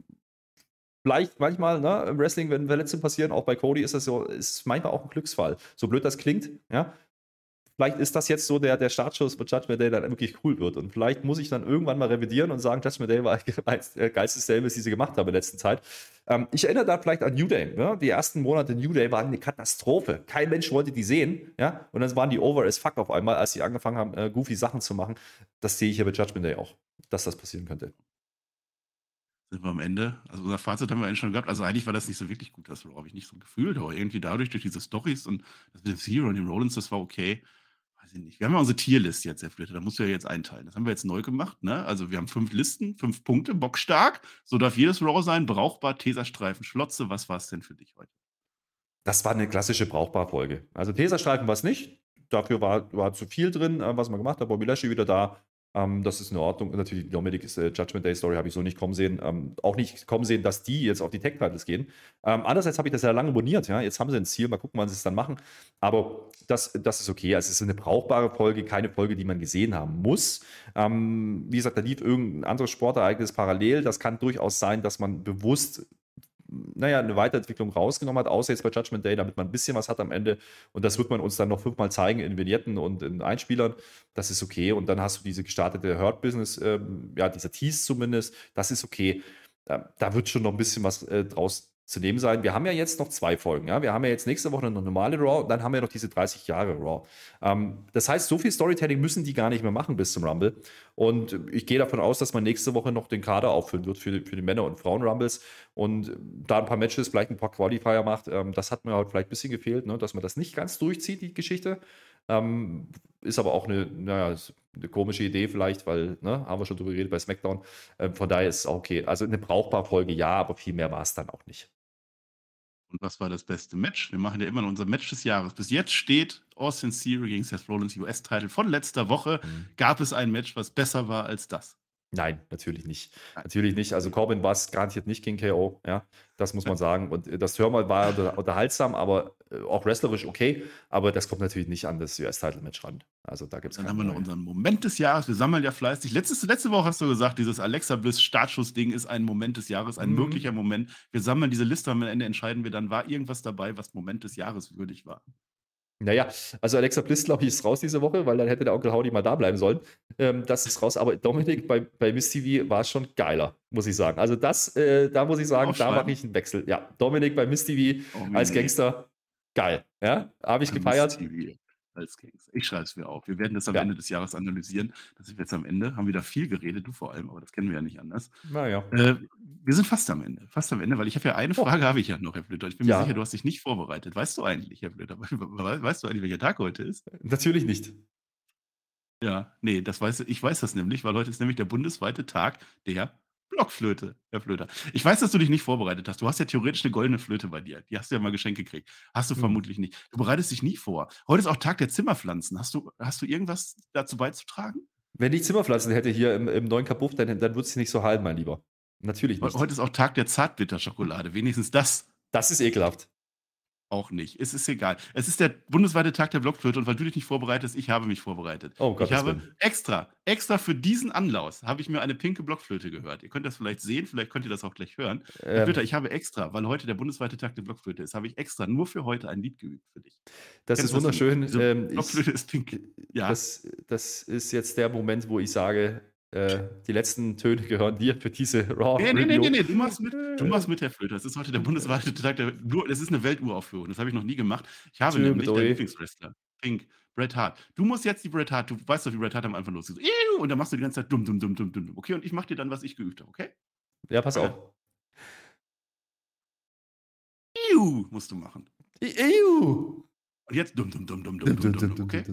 vielleicht manchmal, ne, im Wrestling, wenn Verletzungen passieren, auch bei Cody ist das so, ist manchmal auch ein Glücksfall. So blöd das klingt, ja. vielleicht ist das jetzt so der, der Startschuss, wo Judgment Day dann wirklich cool wird. Und vielleicht muss ich dann irgendwann mal revidieren und sagen, Judgment Day war der geilste Service, die sie gemacht haben in der letzten Zeit. Ähm, ich erinnere da vielleicht an New Day. Ja? Die ersten Monate New Day waren eine Katastrophe. Kein Mensch wollte die sehen. Ja? Und dann waren die over as fuck auf einmal, als sie angefangen haben, äh, goofy Sachen zu machen. Das sehe ich hier bei Judgment Day auch, dass das passieren könnte sind wir am Ende. Also unser Fazit haben wir eigentlich schon gehabt. Also eigentlich war das nicht so wirklich gut, das habe ich nicht so gefühlt, aber irgendwie dadurch, durch diese Stories und das mit dem Zero und dem Rollins, das war okay. Weiß ich nicht. Wir haben ja unsere Tierlist jetzt, Herr Flitter, da musst du ja jetzt einteilen. Das haben wir jetzt neu gemacht, ne? Also wir haben fünf Listen, fünf Punkte, bockstark. So darf jedes Raw sein, brauchbar, Teserstreifen, Schlotze. Was war es denn für dich heute? Das war eine klassische Brauchbar-Folge. Also Teserstreifen war es nicht. Dafür war, war zu viel drin, äh, was man gemacht hat. Bobby Lashley wieder da. Ähm, das ist in Ordnung. Und natürlich die Dominic's äh, Judgment Day Story habe ich so nicht kommen sehen. Ähm, auch nicht kommen sehen, dass die jetzt auf die Tech-Titles gehen. Ähm, andererseits habe ich das ja lange abonniert. Ja? Jetzt haben sie ein Ziel. Mal gucken, wann sie es dann machen. Aber das, das ist okay. Also es ist eine brauchbare Folge, keine Folge, die man gesehen haben muss. Ähm, wie gesagt, da lief irgendein anderes Sportereignis parallel. Das kann durchaus sein, dass man bewusst naja, eine Weiterentwicklung rausgenommen hat, außer jetzt bei Judgment Day, damit man ein bisschen was hat am Ende. Und das wird man uns dann noch fünfmal zeigen in Vignetten und in Einspielern. Das ist okay. Und dann hast du diese gestartete Hurt-Business, ähm, ja, dieser Tease zumindest. Das ist okay. Da, da, wird schon noch ein bisschen was äh, draus zu dem sein. Wir haben ja jetzt noch zwei Folgen. Ja? Wir haben ja jetzt nächste Woche eine normale Raw und dann haben wir noch diese 30 Jahre Raw. Ähm, das heißt, so viel Storytelling müssen die gar nicht mehr machen bis zum Rumble. Und ich gehe davon aus, dass man nächste Woche noch den Kader auffüllen wird für, für die Männer- und Frauen-Rumbles und da ein paar Matches, vielleicht ein paar Qualifier macht. Ähm, das hat mir halt vielleicht ein bisschen gefehlt, ne? dass man das nicht ganz durchzieht, die Geschichte. Ähm, ist aber auch eine, naja, eine komische Idee vielleicht, weil, ne, haben wir schon drüber geredet bei SmackDown. Ähm, von daher ist es okay. Also eine brauchbare Folge, ja, aber viel mehr war es dann auch nicht. Und was war das beste Match? Wir machen ja immer noch unser Match des Jahres. Bis jetzt steht Austin Theory gegen Seth Rollins US-Title von letzter Woche. Mhm. Gab es ein Match, was besser war als das? Nein, natürlich nicht. Natürlich nicht. Also Corbin war es garantiert nicht gegen KO, ja. Das muss man sagen. Und äh, das Hörmal war unterhaltsam, aber äh, auch wrestlerisch okay. Aber das kommt natürlich nicht an das US-Title-Match ran. Also da gibt es Dann haben wir noch unseren Moment des Jahres. Wir sammeln ja fleißig. Letzte, letzte Woche hast du gesagt, dieses Alexa Bliss Startschuss-Ding ist ein Moment des Jahres, ein mhm. möglicher Moment. Wir sammeln diese Liste, am Ende entscheiden wir dann, war irgendwas dabei, was Moment des Jahres würdig war. Naja, also Alexa Bliss, glaube ich, ist raus diese Woche, weil dann hätte der Onkel Howdy mal da bleiben sollen. Ähm, das ist raus. Aber Dominik bei, bei Miss TV war schon geiler, muss ich sagen. Also das, äh, da muss ich sagen, da mache ich einen Wechsel. Ja, Dominik bei Miss TV oh, als Gangster, geil. Ja, habe ich gefeiert. Als Kings. Ich schreibe es mir auf. Wir werden das am ja. Ende des Jahres analysieren. Das ist jetzt am Ende. Haben wir da viel geredet, du vor allem, aber das kennen wir ja nicht anders. Naja. Äh, wir sind fast am Ende. Fast am Ende, weil ich habe ja eine oh. Frage, habe ich ja noch, Herr Blöder. Ich bin ja. mir sicher, du hast dich nicht vorbereitet. Weißt du eigentlich, Herr Blöder, weißt du eigentlich, welcher Tag heute ist? Natürlich nicht. Ja, nee, das weiß ich weiß das nämlich, weil heute ist nämlich der bundesweite Tag der Blockflöte, Herr Flöter. Ich weiß, dass du dich nicht vorbereitet hast. Du hast ja theoretisch eine goldene Flöte bei dir. Die hast du ja mal geschenkt gekriegt. Hast du mhm. vermutlich nicht. Du bereitest dich nie vor. Heute ist auch Tag der Zimmerpflanzen. Hast du, hast du irgendwas dazu beizutragen? Wenn ich Zimmerpflanzen hätte hier im, im neuen Kabuff, dann, dann würde es nicht so halten, mein Lieber. Natürlich nicht. Heute ist auch Tag der Zartbitterschokolade. Wenigstens das. Das ist ekelhaft auch nicht. Es ist egal. Es ist der bundesweite Tag der Blockflöte und weil du dich nicht vorbereitest, ich habe mich vorbereitet. Oh Gott, ich habe Willen. extra, extra für diesen Anlass habe ich mir eine pinke Blockflöte gehört. Ihr könnt das vielleicht sehen, vielleicht könnt ihr das auch gleich hören. Ähm. Flöter, ich habe extra, weil heute der bundesweite Tag der Blockflöte ist, habe ich extra nur für heute ein Lied geübt für dich. Das Kennst ist wunderschön. Ähm, Blockflöte ist pink. Ja. Das, das ist jetzt der Moment, wo ich sage, äh, die letzten Töne gehören dir für diese Raw. Nee, nee, nee, nee, nee, du machst mit, du machst mit Herr Flöter. Das ist heute der bundesweite Tag der. Das ist eine Welturaufführung. Das habe ich noch nie gemacht. Ich habe Tschö, nämlich deinen Lieblingswrestler, Pink, Bret Hart. Du musst jetzt die Bret Hart, du weißt doch, wie Bret Hart am Anfang losgeht. Und dann machst du die ganze Zeit dumm, dumm, dumm, dumm, dumm. Okay, und ich mache dir dann, was ich geübt habe, okay? Ja, pass auf. Iu, musst du machen. Iu. Und jetzt dumm, dumm, dumm, dumm, dumm, dumm, dumm, okay?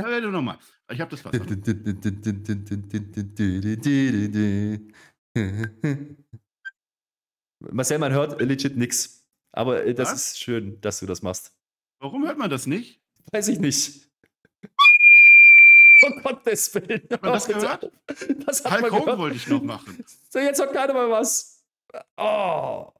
Ja, du nochmal. Ich habe das was. Marcel, man hört legit nix. Aber äh, das was? ist schön, dass du das machst. Warum hört man das nicht? Weiß ich nicht. Oh Gottes Willen. Hat man das gehört? Das hat Hulk man Hogan wollte ich noch machen. So, jetzt hat keiner mal was. Oh.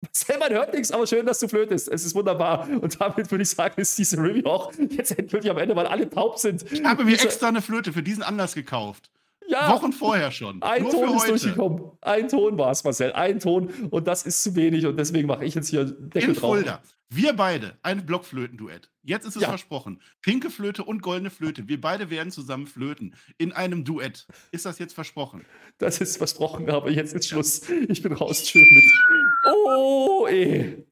Man hört nichts, aber schön, dass du flötest. Es ist wunderbar. Und damit würde ich sagen, ist diese Review auch jetzt endgültig am Ende, weil alle taub sind. Ich habe mir extra eine Flöte für diesen Anlass gekauft. Ja. Wochen vorher schon. Ein Nur Ton ist durchgekommen. Ein Ton war es, Marcel. Ein Ton. Und das ist zu wenig. Und deswegen mache ich jetzt hier Deckel In drauf. Fulda. Wir beide, ein Blockflötenduett. Jetzt ist es ja. versprochen. Pinke Flöte und goldene Flöte. Wir beide werden zusammen flöten. In einem Duett. Ist das jetzt versprochen? Das ist versprochen, aber jetzt ist Schluss. Ich bin raus. Tschüss mit. Oh, eh.